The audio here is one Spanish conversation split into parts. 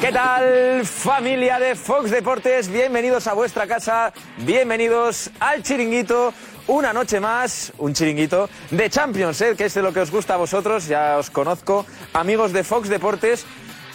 ¿Qué tal familia de Fox Deportes? Bienvenidos a vuestra casa, bienvenidos al chiringuito. Una noche más, un chiringuito de Champions, ¿eh? que es de lo que os gusta a vosotros, ya os conozco, amigos de Fox Deportes.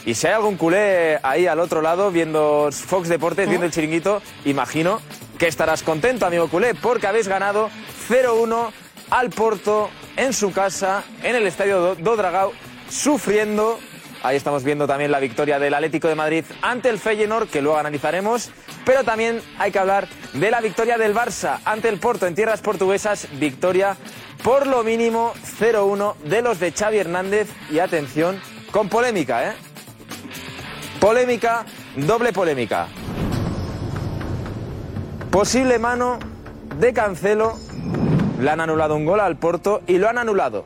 Y si hay algún culé ahí al otro lado viendo Fox Deportes, viendo el chiringuito, imagino que estarás contento, amigo culé, porque habéis ganado 0-1 al Porto en su casa, en el estadio Do, Do Dragao, sufriendo. Ahí estamos viendo también la victoria del Atlético de Madrid ante el Feyenoord, que luego analizaremos. Pero también hay que hablar de la victoria del Barça ante el Porto en tierras portuguesas. Victoria por lo mínimo 0-1 de los de Xavi Hernández. Y atención, con polémica, ¿eh? Polémica, doble polémica. Posible mano de Cancelo. Le han anulado un gol al Porto y lo han anulado.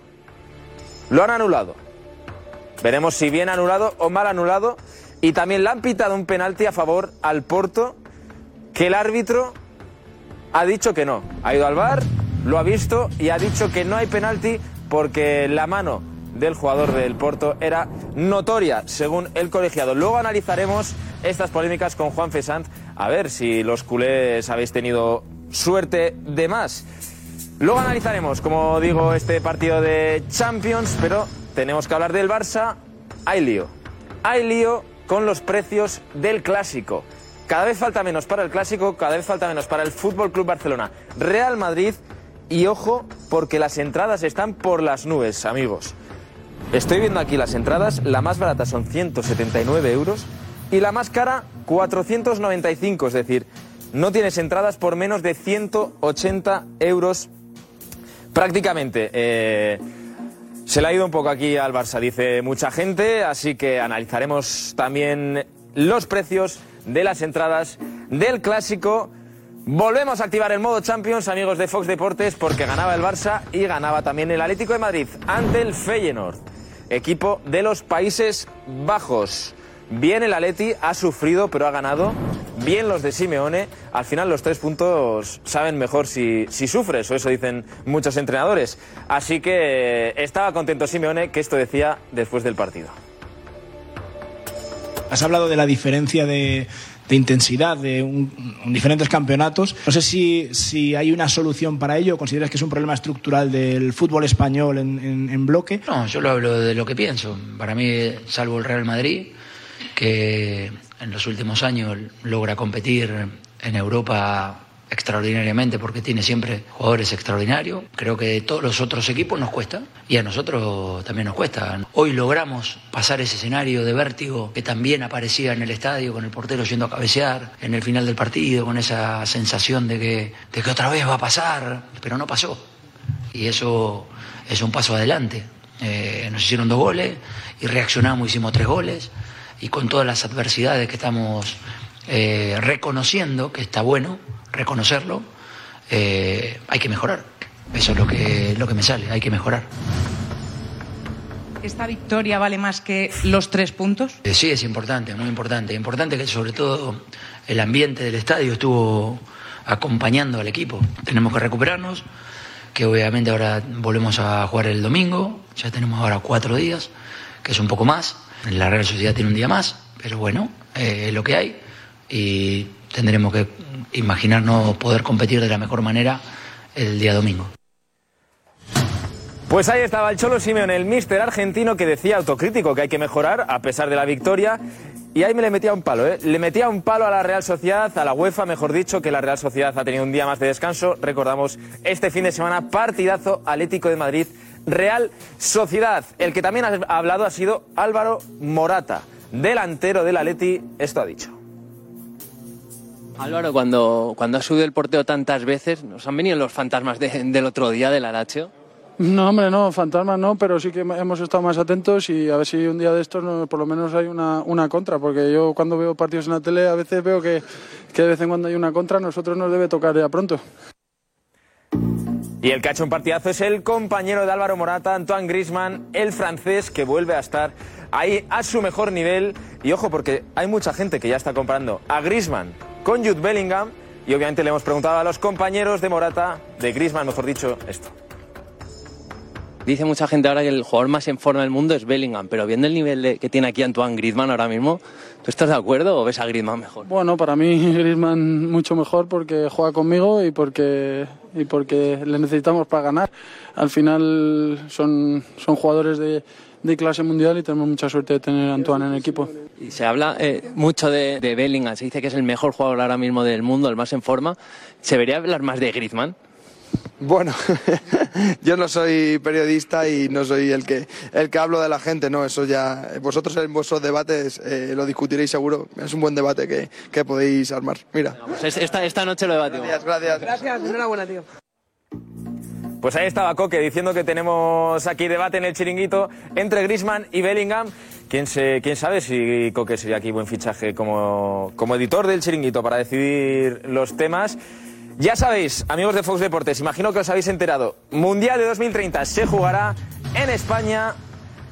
Lo han anulado. Veremos si bien anulado o mal anulado. Y también le han pitado un penalti a favor al Porto que el árbitro ha dicho que no. Ha ido al bar, lo ha visto y ha dicho que no hay penalti porque la mano del jugador del Porto era notoria, según el colegiado. Luego analizaremos estas polémicas con Juan Fesant, a ver si los culés habéis tenido suerte de más. Luego analizaremos, como digo, este partido de Champions, pero tenemos que hablar del Barça. Hay lío. Hay lío con los precios del clásico. Cada vez falta menos para el clásico, cada vez falta menos para el Fútbol Club Barcelona. Real Madrid y ojo porque las entradas están por las nubes, amigos. Estoy viendo aquí las entradas, la más barata son 179 euros y la más cara 495, es decir, no tienes entradas por menos de 180 euros prácticamente. Eh, se le ha ido un poco aquí al Barça, dice mucha gente, así que analizaremos también los precios de las entradas del clásico. Volvemos a activar el modo Champions, amigos de Fox Deportes, porque ganaba el Barça y ganaba también el Atlético de Madrid ante el Feyenoord, equipo de los Países Bajos. Bien el Atleti, ha sufrido pero ha ganado. Bien los de Simeone. Al final los tres puntos saben mejor si, si sufres, o eso dicen muchos entrenadores. Así que estaba contento Simeone que esto decía después del partido. Has hablado de la diferencia de, de intensidad de un- en diferentes campeonatos. No sé si, si hay una solución para ello. ¿Consideras que es un problema estructural del fútbol español en, en- en bloque? No, yo lo hablo de lo que pienso. Para mí, salvo el Real Madrid, que en los últimos años logra competir en Europa extraordinariamente porque tiene siempre jugadores extraordinarios. Creo que todos los otros equipos nos cuesta y a nosotros también nos cuesta. Hoy logramos pasar ese escenario de vértigo que también aparecía en el estadio con el portero yendo a cabecear en el final del partido, con esa sensación de que, de que otra vez va a pasar, pero no pasó. Y eso es un paso adelante. Eh, nos hicieron dos goles y reaccionamos, hicimos tres goles y con todas las adversidades que estamos eh, reconociendo, que está bueno reconocerlo, eh, hay que mejorar. Eso es lo que, lo que me sale, hay que mejorar. ¿Esta victoria vale más que los tres puntos? Eh, sí, es importante, muy importante. Importante que sobre todo el ambiente del estadio estuvo acompañando al equipo. Tenemos que recuperarnos, que obviamente ahora volvemos a jugar el domingo, ya tenemos ahora cuatro días, que es un poco más. La Real Sociedad tiene un día más, pero bueno, eh, es lo que hay y tendremos que imaginarnos poder competir de la mejor manera el día domingo. Pues ahí estaba el Cholo Simeone, el míster argentino que decía autocrítico que hay que mejorar a pesar de la victoria. Y ahí me le metía un palo, ¿eh? Le metía un palo a la Real Sociedad, a la UEFA, mejor dicho, que la Real Sociedad ha tenido un día más de descanso. Recordamos este fin de semana, partidazo Atlético de Madrid, Real Sociedad. El que también ha hablado ha sido Álvaro Morata, delantero del Atleti. Esto ha dicho. Álvaro, cuando, cuando has subido el porteo tantas veces, ¿nos han venido los fantasmas de- del otro día del Lazio? No, hombre, no, fantasmas no, pero sí que hemos estado más atentos y a ver si un día de estos no- por lo menos hay una, una contra, porque yo cuando veo partidos en la tele a veces veo que, que de vez en cuando hay una contra, a nosotros nos debe tocar ya pronto. Y el que ha hecho un partidazo es el compañero de Álvaro Morata, Antoine Grisman, el francés, que vuelve a estar ahí a su mejor nivel. Y ojo, porque hay mucha gente que ya está comparando a Grisman con Jude Bellingham. Y obviamente le hemos preguntado a los compañeros de Morata, de Grisman, mejor dicho, esto. Dice mucha gente ahora que el jugador más en forma del mundo es Bellingham, pero viendo el nivel de- que tiene aquí Antoine Griezmann ahora mismo, ¿tú estás de acuerdo o ves a Griezmann mejor? Bueno, para mí Griezmann mucho mejor porque juega conmigo y porque, y porque le necesitamos para ganar. Al final son, son jugadores de, de clase mundial y tenemos mucha suerte de tener a Antoine en el equipo. Y se habla eh, mucho de, de Bellingham, se dice que es el mejor jugador ahora mismo del mundo, el más en forma. ¿Se debería hablar más de Griezmann? Bueno, yo no soy periodista y no soy el que el que hablo de la gente, no, eso ya vosotros en vuestros debates eh, lo discutiréis seguro. Es un buen debate que, que podéis armar. Mira. Pues es- esta, esta noche lo debatimos. Gracias, gracias. Gracias, enhorabuena, tío. Pues ahí estaba Coque diciendo que tenemos aquí debate en el chiringuito entre Grisman y Bellingham. ¿Quién, se, ¿Quién sabe si Coque sería aquí buen fichaje como, como editor del chiringuito para decidir los temas? Ya sabéis, amigos de Fox Deportes, imagino que os habéis enterado. Mundial de 2030 se jugará en España,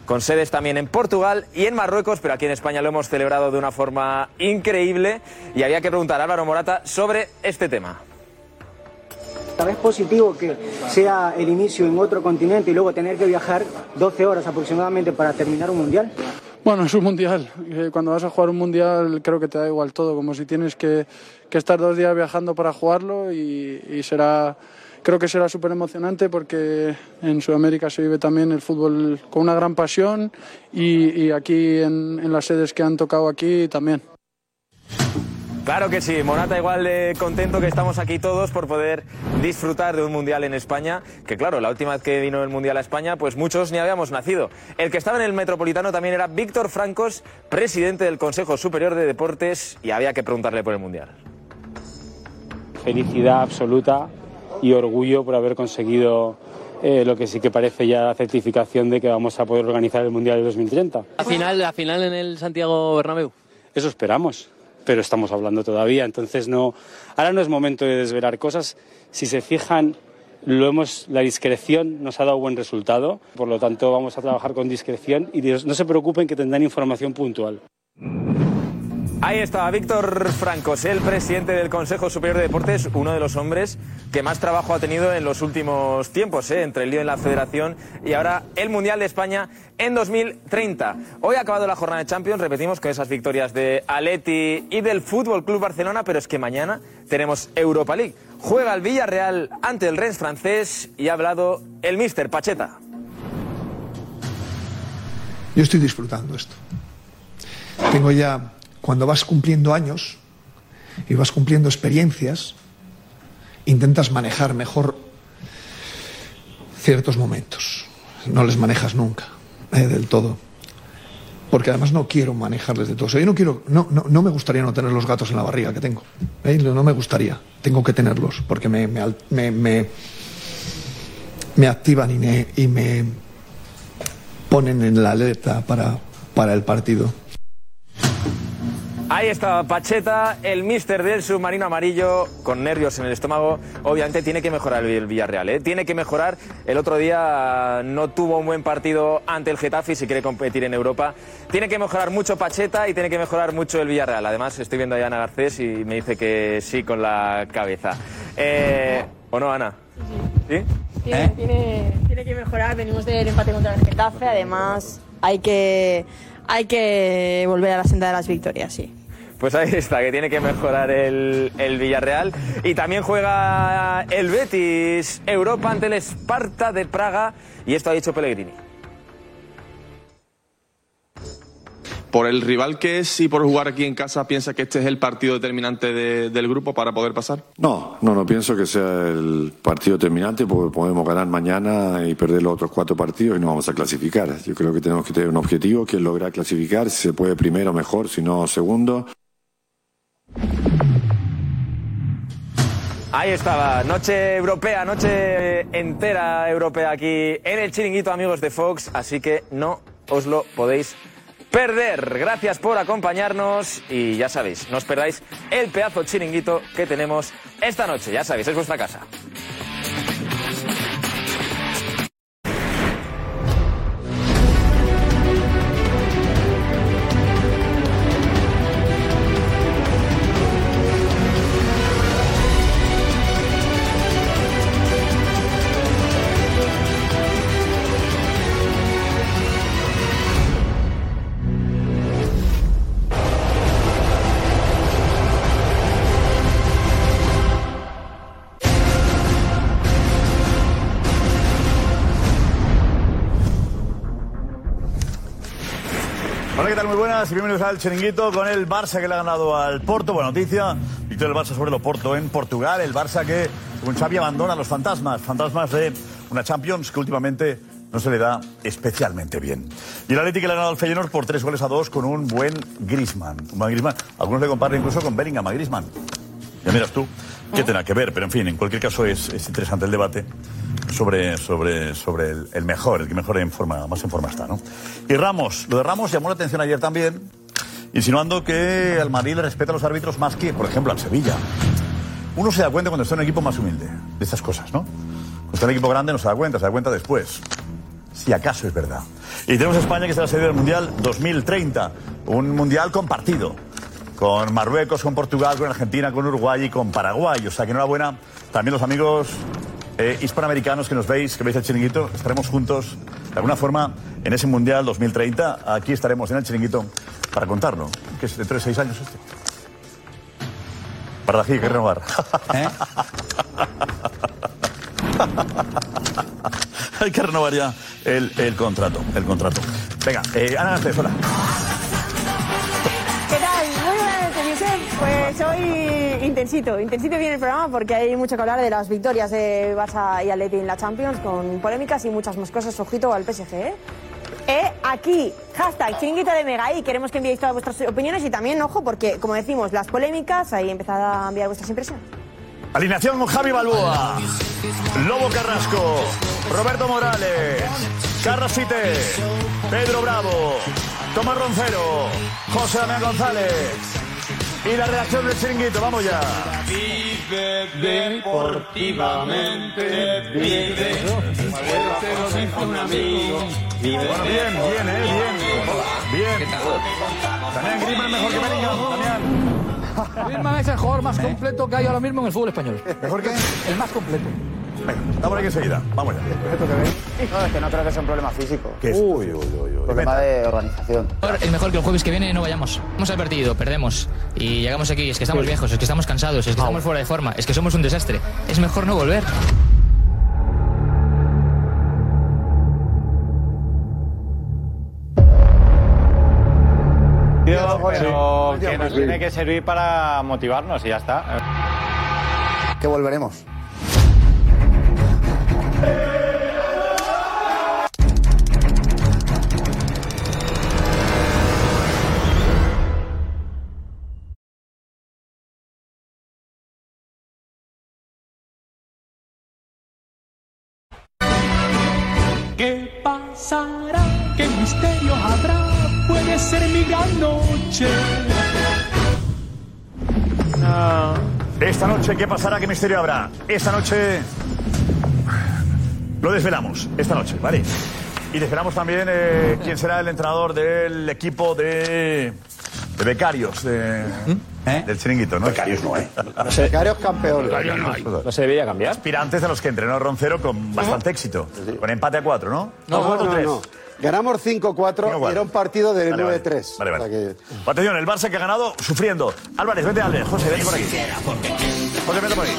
con sedes también en Portugal y en Marruecos, pero aquí en España lo hemos celebrado de una forma increíble y había que preguntar a Álvaro Morata sobre este tema. ¿Es positivo que sea el inicio en otro continente y luego tener que viajar 12 horas aproximadamente para terminar un mundial? Bueno, es un mundial. Eh, Cuando vas a jugar un mundial creo que te da igual todo, como si tienes que, que estar dos días viajando para jugarlo y, será, creo que será súper emocionante porque en Sudamérica se vive también el fútbol con una gran pasión y, y aquí en, en las sedes que han tocado aquí también. Claro que sí, Morata igual de contento que estamos aquí todos por poder disfrutar de un mundial en España, que claro, la última vez que vino el mundial a España, pues muchos ni habíamos nacido. El que estaba en el Metropolitano también era Víctor Francos, presidente del Consejo Superior de Deportes, y había que preguntarle por el mundial. felicidad absoluta y orgullo por haber conseguido eh, lo que sí que parece ya la certificación de que vamos a poder organizar el Mundial de 2030. La final, la final en el Santiago Bernabéu. Eso esperamos, pero estamos hablando todavía, entonces no. Ahora no es momento de desvelar cosas. Si se fijan, lo hemos, la discreción nos ha dado buen resultado, por lo tanto vamos a trabajar con discreción y no se preocupen que tendrán información puntual. Ahí está Víctor Francos, el presidente del Consejo Superior de Deportes, uno de los hombres que más trabajo ha tenido en los últimos tiempos, ¿eh? entre el lío en la federación y ahora el Mundial de España en 2030. Hoy ha acabado la jornada de Champions, repetimos con esas victorias de Aleti y del Fútbol Club Barcelona, pero es que mañana tenemos Europa League. Juega el Villarreal ante el Rennes francés y ha hablado el Mister Pacheta. Yo estoy disfrutando esto. Tengo ya, cuando vas cumpliendo años y vas cumpliendo experiencias, intentas manejar mejor ciertos momentos. No les manejas nunca, eh, del todo. Porque además no quiero manejarles de todo. O yo no quiero, no, no, no me gustaría no tener los gatos en la barriga que tengo. ¿eh? No me gustaría. Tengo que tenerlos porque me, me, me, me- me activan y me, y me ponen en la alerta para, para el partido. Ahí está Pacheta, el mister del submarino amarillo, con nervios en el estómago. Obviamente tiene que mejorar el Villarreal, ¿eh? tiene que mejorar. El otro día no tuvo un buen partido ante el Getafe si quiere competir en Europa. Tiene que mejorar mucho Pacheta y tiene que mejorar mucho el Villarreal. Además, estoy viendo a Ana Garcés y me dice que sí con la cabeza. Eh, ¿O no, Ana? ¿Sí? Tiene, tiene que mejorar, venimos del empate contra el Getafe, además hay que, hay que volver a la senda de las victorias, sí. Pues ahí está, que tiene que mejorar el, el Villarreal. Y también juega el Betis Europa ante el Esparta de Praga. Y esto ha dicho Pellegrini. Por el rival que es y por jugar aquí en casa, ¿piensa que este es el partido determinante de- del grupo para poder pasar? No, no, no pienso que sea el partido terminante porque podemos ganar mañana y perder los otros cuatro partidos y no vamos a clasificar. Yo creo que tenemos que tener un objetivo que es lograr clasificar, si se puede primero mejor, si no segundo. Ahí estaba, noche europea, noche entera europea aquí en el chiringuito, amigos de Fox. Así que no os lo podéis perder. Gracias por acompañarnos y ya sabéis, no os perdáis el pedazo chiringuito que tenemos esta noche. Ya sabéis, es vuestra casa. Buenas y bienvenidos al Chiringuito con el Barça que le ha ganado al Porto. Buena noticia. Victoria del Barça sobre el Porto en Portugal. El Barça que, con Xavi, abandona a los fantasmas. Fantasmas de una Champions que últimamente no se le da especialmente bien. Y el Atlético le ha ganado al Feyenoord por tres goles a dos con un buen Griezmann. Un buen Griezmann. Algunos le comparan incluso con Bellingham a Griezmann. Ya miras tú qué tendrá que ver, pero en fin, en cualquier caso es, es interesante el debate sobre, sobre, sobre el, mejor, el que mejor en forma, más en forma está, ¿no? Y Ramos, lo de Ramos llamó la atención ayer también, insinuando que al Madrid respeta a los árbitros más que, por ejemplo, al Sevilla. Uno se da cuenta cuando está en un equipo más humilde de estas cosas, ¿no? Cuando está en un equipo grande no se da cuenta, se da cuenta después. Si acaso es verdad. Y tenemos España que será sede del Mundial 2030. Un Mundial compartido. Con Marruecos, con Portugal, con Argentina, con Uruguay y con Paraguay. O sea que enhorabuena también los amigos eh, hispanoamericanos que nos veis, que veis el chiringuito. Estaremos juntos de alguna forma en ese Mundial 2030. Aquí estaremos en el chiringuito para contarlo. Que es de 3 6 años este. Para aquí hay que renovar. hay que renovar ya el, el contrato. El contrato. Venga, eh, Ana Garcés, hola. Pues hoy intensito, intensito viene el programa porque hay mucho que hablar de las victorias de Barça y Atleti en la Champions con polémicas y muchas más cosas. Ojito al PSG, ¿eh? Aquí, hashtag chiringuito de Mega y queremos que enviéis todas vuestras opiniones y también, ojo, porque como decimos, las polémicas, ahí empezad a enviar vuestras impresiones. Alineación con Javi Balboa, Lobo Carrasco, Roberto Morales, Carrasite, Pedro Bravo, Tomás Roncero, José Damián González y la redacción del chiringuito. Vamos ya. Vive deportivamente, vive. Un amigo. Bueno, bien, bien, eh, bien. Bien. Damián Griezmann mejor que Bellingham. Damián. Griezmann es el jugador más completo que hay ahora mismo en el fútbol español. ¿Mejor que? El más completo. Venga, estamos aquí enseguida. Vamos ya. No, es que no creo que sea un problema físico. ¿Qué es? Uy, uy, uy. Problema de organización. Es mejor que el jueves que viene no vayamos. Vamos al partido, perdemos. Y llegamos aquí, es que estamos viejos, es que estamos cansados, es que estamos fuera de forma, es que somos un desastre. Es mejor no volver. Pero que nos tiene que servir para motivarnos y ya está. Que volveremos. ¿Qué pasará? ¿Qué misterio habrá? Puede ser mi gran noche. Esta noche, ¿qué pasará? ¿Qué misterio habrá? Esta noche lo desvelamos. Esta noche, ¿vale? Y desvelamos también eh, quién será el entrenador del equipo de, de becarios de- del chiringuito, ¿no? Becarios no, ¿eh? Becarios campeón. no se debería cambiar. Aspirantes a los que entrenó Roncero con bastante éxito. Con empate a cuatro, ¿no? No, no, 4-3. no. Ganamos 5-4 y era un partido de Vale, vale. 9-3. Vale, vale. O sea que- Atención, el Barça que ha ganado sufriendo. Álvarez, vete Álvarez. José, vete por aquí. José, vete por aquí.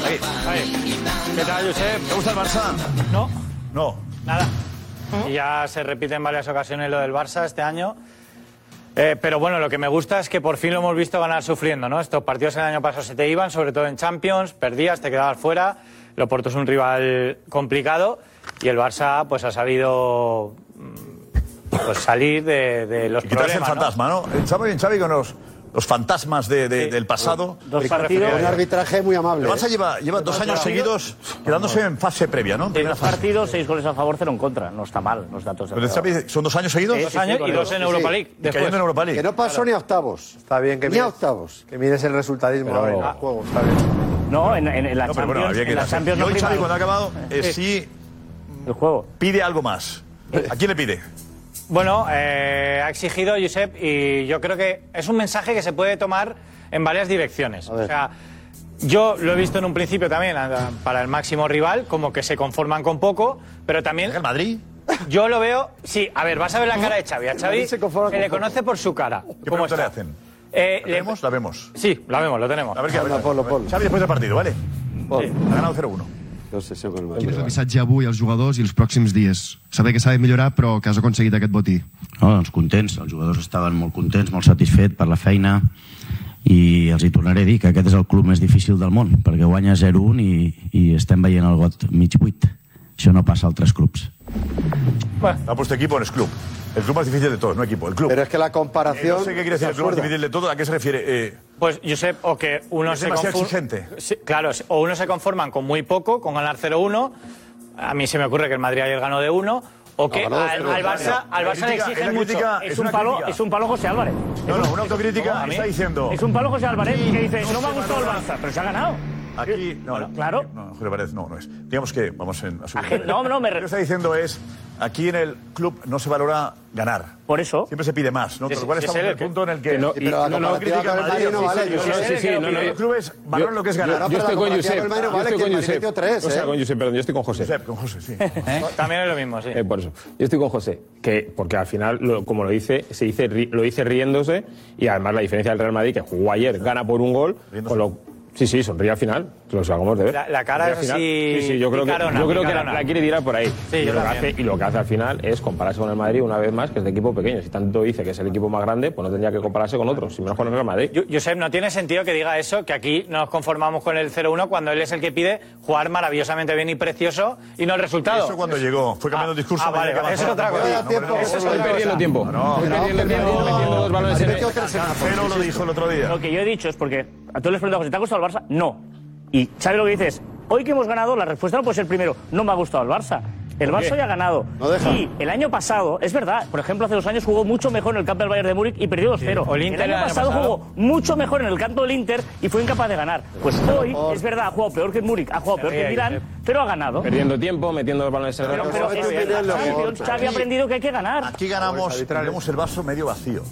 Aquí. ¿Qué tal, Josep? ¿Te gusta el Barça? No. No. Nada. Y ya se repite en varias ocasiones lo del Barça este año. Eh, pero bueno, lo que me gusta es que por fin lo hemos visto ganar sufriendo, ¿no? Estos partidos el año pasado se te iban, sobre todo en Champions, perdías, te quedabas fuera. El Oporto es un rival complicado y el Barça pues ha sabido mm, pues, salir de, de los Y quitarse el problemas, ¿no? fantasma, ¿no? El Xavi, Xavi con los, los fantasmas de- de- del pasado. Dos partidos. Un arbitraje muy amable. El Barça lleva, lleva dos años seguidos quedándose en fase previa, ¿no? Primera dos fase. partidos, seis goles a favor, cero en contra. No está mal los datos. Pero ¿Son dos años seguidos? Sí, Dos sí, años sí, y dos en Sí. Europa League, después. en Europa League. Que no pasó ni a octavos. Está bien que Ni a mires, octavos. que mires el resultadismo Pero- en el juego. Está bien. No, en, en- en la No, pero Champions, bueno, había que en la. Champions no hoy Xavi, el- cuando ha acabado, eh, Sí. sí el juego. pide algo más. ¿A quién le pide? Bueno, eh, ha exigido Josep y yo creo que es un mensaje que se puede tomar en varias direcciones. O sea, yo lo he visto en un principio también a- para el máximo rival, como que se conforman con poco, pero también... ¿El Madrid? Yo lo veo... Sí, a ver, vas a ver la cara de Xavi. A El Xavi Madrid se, se conforma con le poco. conoce por su cara. ¿Qué ¿Cómo pregunta le está? hacen? Eh, ¿La le- vemos? La vemos. Sí, la vemos, lo tenemos. A ver qué a ver, ponlo, a ver. ponlo. Xavi después del partido, ¿vale? Ha ganado 0-1. L'obsessió con el Quin és el missatge avui als jugadors i els pròxims dies? Saber que s'ha de millorar, però que has aconseguit aquest botí. No, doncs contents, els jugadors estaven molt contents, molt satisfets per la feina i els hi tornaré a dir que aquest és el club més difícil del món, perquè guanya 0-1 i, i estem veient el got mig buit. Això no passa a altres clubs. Ha puesto equipo en el club. El club más difícil de todos, no equipo, el club. Pero es que la Eh, comparación. no sé qué quiere decir el club más difícil de todo. ¿A qué se refiere? Eh, Pues, Josep, o que uno Es se exigente. Sí, claro, o uno se conforman con muy poco, con ganar 0-1. A mí se me ocurre que el Madrid ayer ganó de 1. O que dos, al, al. Barça, al Barça le exigen mucho. es un palo- es un palo José Álvarez. No, no, una autocrítica No, está diciendo. Es un palo José Álvarez que dice, no no me ha gustado el Barça, pero se ha ganado. Aquí, no, claro. No, José Pérez, no, no es. Digamos que vamos en, a su Aje- no, no, me Lo que está diciendo es, aquí en el club no se valora ganar. Por eso. Siempre se pide más, ¿no? Es- lo cual es estamos en el el que- punto en el que... no- y- pero no, no, critica al el Madrid, no vale, sí, sí, no, no, Los clubes valoran lo que es ganar. Yo, estoy con Josep. Yo estoy con Josep. ¿eh? O sea, con Josep, perdón, yo estoy con José. con José, sí. También es lo mismo, sí. Eh, por eso. Yo estoy con José, que porque al final, lo- como lo dice, se dice, lo dice riéndose y además la diferencia del Real Madrid, que jugó ayer, gana por un gol, con lo- Sí, sí, sonríe al final, que lo hagamos de ver. La- la cara es así Sí, sí, yo creo que, picarona, yo creo que la, la quiere tirar por ahí. Sí, y, yo lo que hace, y lo que hace al final es compararse con el Madrid una vez más, que es de equipo pequeño. Si tanto dice que es el equipo más grande, pues no tendría que compararse con otros, si menos con el Real Madrid. Yo- Josep, no tiene sentido que diga eso, que aquí nos conformamos con el 0-1 cuando él es el que pide jugar maravillosamente bien y precioso y no el resultado. Eso cuando llegó, fue cambiando el discurso. Ah, vale, que eso es otra cosa. No, no, no, Eso es no, no, perdiendo tiempo. No, Estoy perdiendo tiempo metiendo dos balones en el- Cancelo lo dijo el otro día. Lo que yo he dicho es porque a todos les pregunto, ¿te ha gustado el Barça? No. Y ¿sabes lo que dices? Hoy que hemos ganado, la respuesta no puede ser primero, no me ha gustado el Barça. El ¿Por Barça hoy ha ganado. No deja. Y el año pasado, es verdad, por ejemplo, hace dos años jugó mucho mejor en el campo del Bayern de Múnich y perdió 2-0. Sí. O el año pasado, pasado. jugó mucho mejor en el campo del Inter y fue incapaz de ganar. Pues hoy, es verdad, ha jugado peor que el Múnich, ha jugado peor que el Milán, pero ha ganado. Perdiendo tiempo, metiendo dos balones en el Pero, pero campo. es verdad, Xavi, Xavi ha aprendido que hay que ganar. Aquí ganamos, vemos el vaso medio vacío.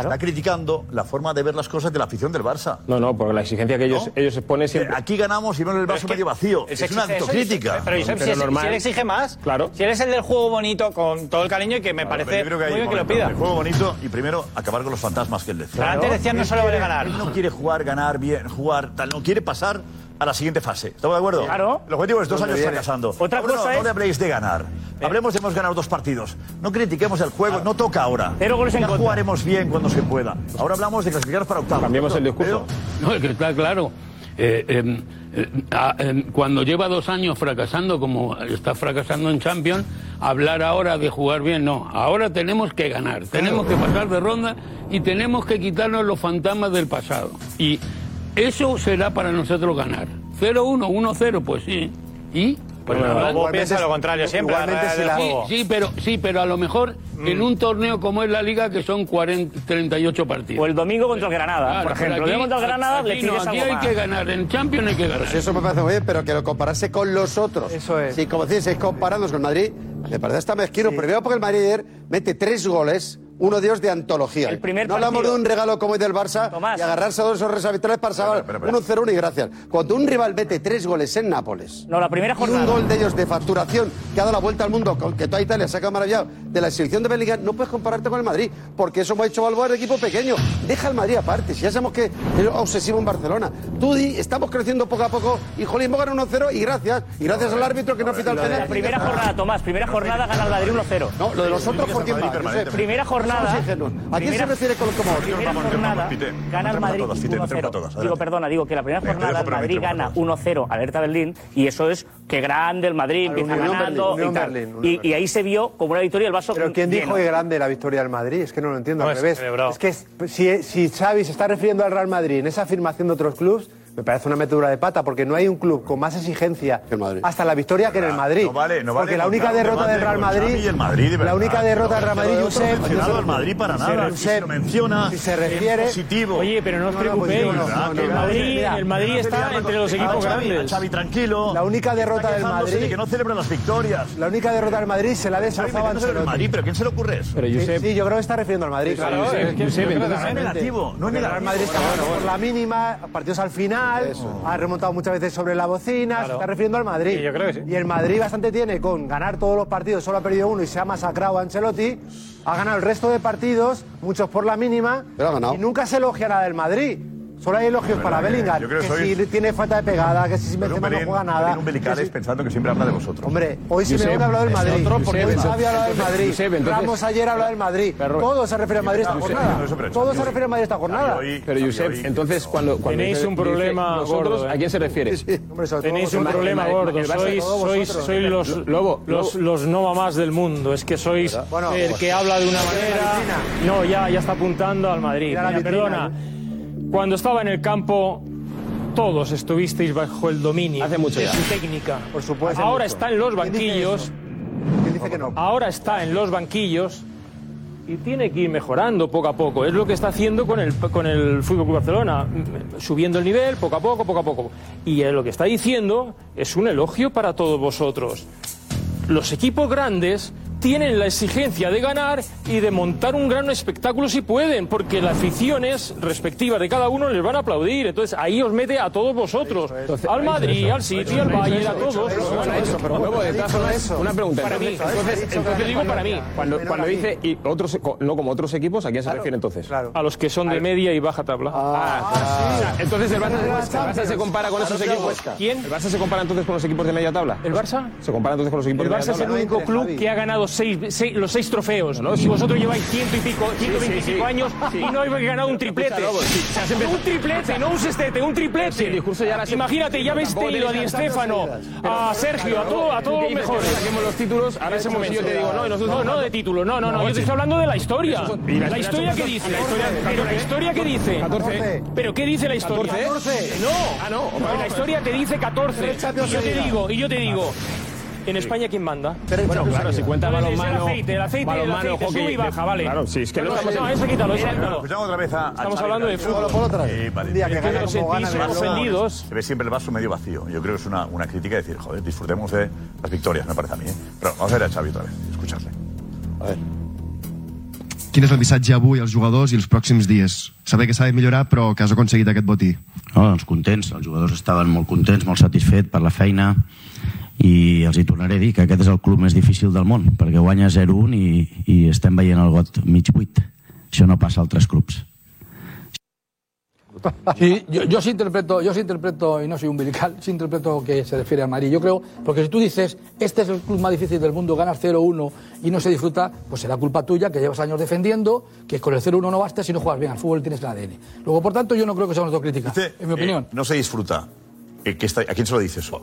Está criticando la forma de ver las cosas de la afición del Barça. No, no, porque la exigencia que ellos, ellos exponen siempre. Aquí ganamos y vemos el vaso medio vacío. Es, una exige- eso autocrítica. Pero, Josep, si, es- si él exige más, Claro. si él es el del juego bonito con todo el cariño y que me Pero parece creo que hay muy bien que lo pida. de juego bonito y primero acabar con los fantasmas que él decía. Pero antes decían no solo vale ganar. Él no quiere jugar, ganar bien, jugar, tal, no quiere pasar a la siguiente fase. ¿Estamos de acuerdo? Claro. El objetivo es dos ¿Dónde años viene? fracasando. Otra Ahora cosa no, es- no le habléis de ganar. Hablemos de hemos ganado dos partidos. No critiquemos el juego, no toca ahora. Cero goles en ya contra. jugaremos bien cuando se pueda. Ahora hablamos de clasificar para octavos. Cambiemos el discurso. No, es que está claro. eh, eh, eh, eh, cuando lleva dos años fracasando, como está fracasando en Champions, hablar ahora de jugar bien, no. Ahora tenemos que ganar, tenemos que pasar de ronda y tenemos que quitarnos los fantasmas del pasado. Y eso será para nosotros ganar. 0-1, 1-0, pues sí. ¿Y? Pues Pero nada. luego piensa lo contrario siempre. igualmente la si del la- juego. Sí, pero, sí, pero a lo mejor en un torneo como es la Liga, que son 40, 38 partidos. O el domingo contra el Granada, Claro, por ejemplo. El día contra el Granada le aquí no, pides aquí algo hay más. que ganar, en Champions hay que ganar. Pues eso me parece muy bien, pero que lo compararse con los otros. Eso es. Si, como decís, es comparándonos con el Madrid, me parece hasta mezquino. Primero porque el Madrid ayer mete tres goles, uno de ellos de antología. El primer no hablamos de un regalo como el del Barça y agarrarse a dos esos resavitales para salvar 1-0-1 y gracias. Cuando un rival mete tres goles en Nápoles No, la primera y jornada. un gol de ellos de facturación que ha dado la vuelta al mundo, con que toda Italia se ha maravillado de la selección de Bellingham, no puedes compararte con el Madrid, porque eso hemos hecho Balboa el equipo pequeño. Deja el Madrid aparte, si ya sabemos que es obsesivo en Barcelona. Tú di, estamos creciendo poco a poco y Jolín va a ganar 1-0 y gracias. Y gracias al árbitro que no ha pitado el penal. La primera jornada, Tomás, primera jornada gana el Madrid 1-0. No, lo de los otros, ¿por quién va? Primera jornada. Ingenuos. ¿A quién se refiere con como Primera jornada gana el Madrid 1-0. Digo, perdona, digo que la primera jornada el Madrid gana 1-0 alerta Berlín y eso es que grande el Madrid, empieza ganando y ahí se vio como una victoria el vaso Pero ¿quién dijo que grande la victoria del Madrid? Es que no lo entiendo, al es revés. Es que si Xavi se está refiriendo al Real Madrid en esa afirmación de otros clubes, me parece una metedura de pata, porque no hay un club con más exigencia hasta la victoria que en el Madrid. No vale, no vale porque la única derrota del Real Madrid, Xavi y el Madrid, de la única derrota no, del Real Madrid, no Josep, mencionado Josep, al Madrid para nada, Josep, si lo menciona, si se refiere positivo. Oye, pero no os No, no, preocupéis. no, el Madrid, el Madrid no está entre los a equipos Xavi, grandes. Xavi, tranquilo. La única derrota del Madrid- que no celebra las victorias. La única derrota del Madrid se la ha destrozado a metiéndose en el Ancelotti. Madrid, pero ¿quién se le ocurre eso? Sí, sí, yo creo que está refiriendo al Madrid. Claro, no es negativo, no es Porque el Real negativo. Madrid está Bueno, por la mínima, partidos al final, ha remontado muchas veces sobre la bocina, se está refiriendo al Madrid. Sí, yo creo que sí. Y el Madrid bastante tiene con ganar todos los partidos, solo ha perdido uno y se ha masacrado a Ancelotti. Ha ganado el resto de partidos, muchos por la mínima, y nunca se elogia nada del Madrid. Solo hay elogios para Bellingham. Yo creo que que sois- si tiene falta de pegada, que si un Benzema no juega un nada. umbilicales pensando que siempre habla de vosotros. Hombre, hoy Josep, Simeone ha hablado del Madrid. otro hoy Xavi ha hablado del Madrid. Josep, entonces- Ramos ayer ha hablado del Madrid. Todo se refiere al Madrid esta jornada. Todo se refiere al Madrid esta jornada. Pero Josep, entonces cuando, Tenéis un problema gordo. ¿a quién se refiere? Tenéis un problema gordo, sois, los, Lobo, los, no mamás del mundo. Es que sois el que habla de una manera. No, ya, ya está apuntando al Madrid. Perdona. Cuando estaba en el campo, todos estuvisteis bajo el dominio Hace mucho de ya. su técnica. Por supuesto. Ahora está en los ¿Quién dice banquillos. ¿Quién dice que no? Ahora está en los banquillos y tiene que ir mejorando poco a poco. Es lo que está haciendo con el, con el Fútbol Club Barcelona, subiendo el nivel poco a poco, poco a poco. Y lo que está diciendo es un elogio para todos vosotros. Los equipos grandes tienen la exigencia de ganar y de montar un gran espectáculo si pueden, porque las aficiones respectivas de cada uno les van a aplaudir. Entonces ahí os mete a todos vosotros, al Madrid, al City, al Bayern, a todos. Una pregunta. Para mí. Entonces, entonces digo para mí. Cuando, cuando dice y otros, no como otros equipos, ¿a quién se refiere entonces? A los que son de media y baja tabla. Ah, o sea, entonces el Barça, el Barça se compara con esos equipos. ¿Quién? ¿El Barça se compara entonces con los equipos de media tabla? ¿El Barça? ¿Se compara entonces con los equipos El de Barça media es el tabla? único club que ha ganado seis, seis- los seis trofeos. y vosotros lleváis ciento y pico, 120 y sí, pico sí. años Sí. y no habéis ganado un triplete. Sí, empezado- Un triplete, no un sextete, un triplete. Sí, el discurso ya sé. Imagínate, ya tenido a Di Stéfano, a Sergio, a, todo- a todos los mejores. Saquemos los títulos, ahora ese es momento. yo te digo, no, nosotros no, no de título, no, no, no, yo te estoy hablando de la historia. La historia que dice, pero la historia que dice. 14. Pero ¿qué dice la historia? 14. No, Ah, no. la historia te dice 14. Y yo te digo, y yo te digo, ¿en España quién manda? Bueno, claro, si cuenta No, es el balonmano, aceite, el aceite, el balonmano, aceite hockey, sube y baja, vale. Claro, sí, es que no, no, estamos no, ese quítalo, ese quítalo. escuchamos otra vez a, Estamos hablando de fútbol. Polo otra vez. Un día que gana como gana. el ofendidos. Se ve siempre el vaso medio vacío. Yo creo que es una, una crítica decir, joder, disfrutemos de las victorias, me parece a mí. ¿eh? Pero vamos a ver a Xavi otra vez, escucharle. A ver. Quin és el missatge avui als jugadors i els pròxims dies? Saber que s'ha de millorar, però que has aconseguit aquest botí. No, doncs contents, els jugadors estaven molt contents, molt satisfets per la feina i els hi tornaré a dir que aquest és el club més difícil del món perquè guanya 0-1 i, i estem veient el got mig buit. Això no passa a altres clubs. Sí, yo, yo sí interpreto, yo sí interpreto, y no soy umbilical, sí interpreto que se refiere a Madrid. Yo creo, porque si tú dices, este es el club más difícil del mundo, ganas 0-1 y no se disfruta, pues será culpa tuya, que llevas años defendiendo, que con el 0-1 no basta si no juegas bien al fútbol tienes el ADN. Luego, por tanto, yo no creo que sea una autocrítica, en mi opinión. Eh, no se disfruta. Eh, ¿qué está- ¿A quién se lo dice eso?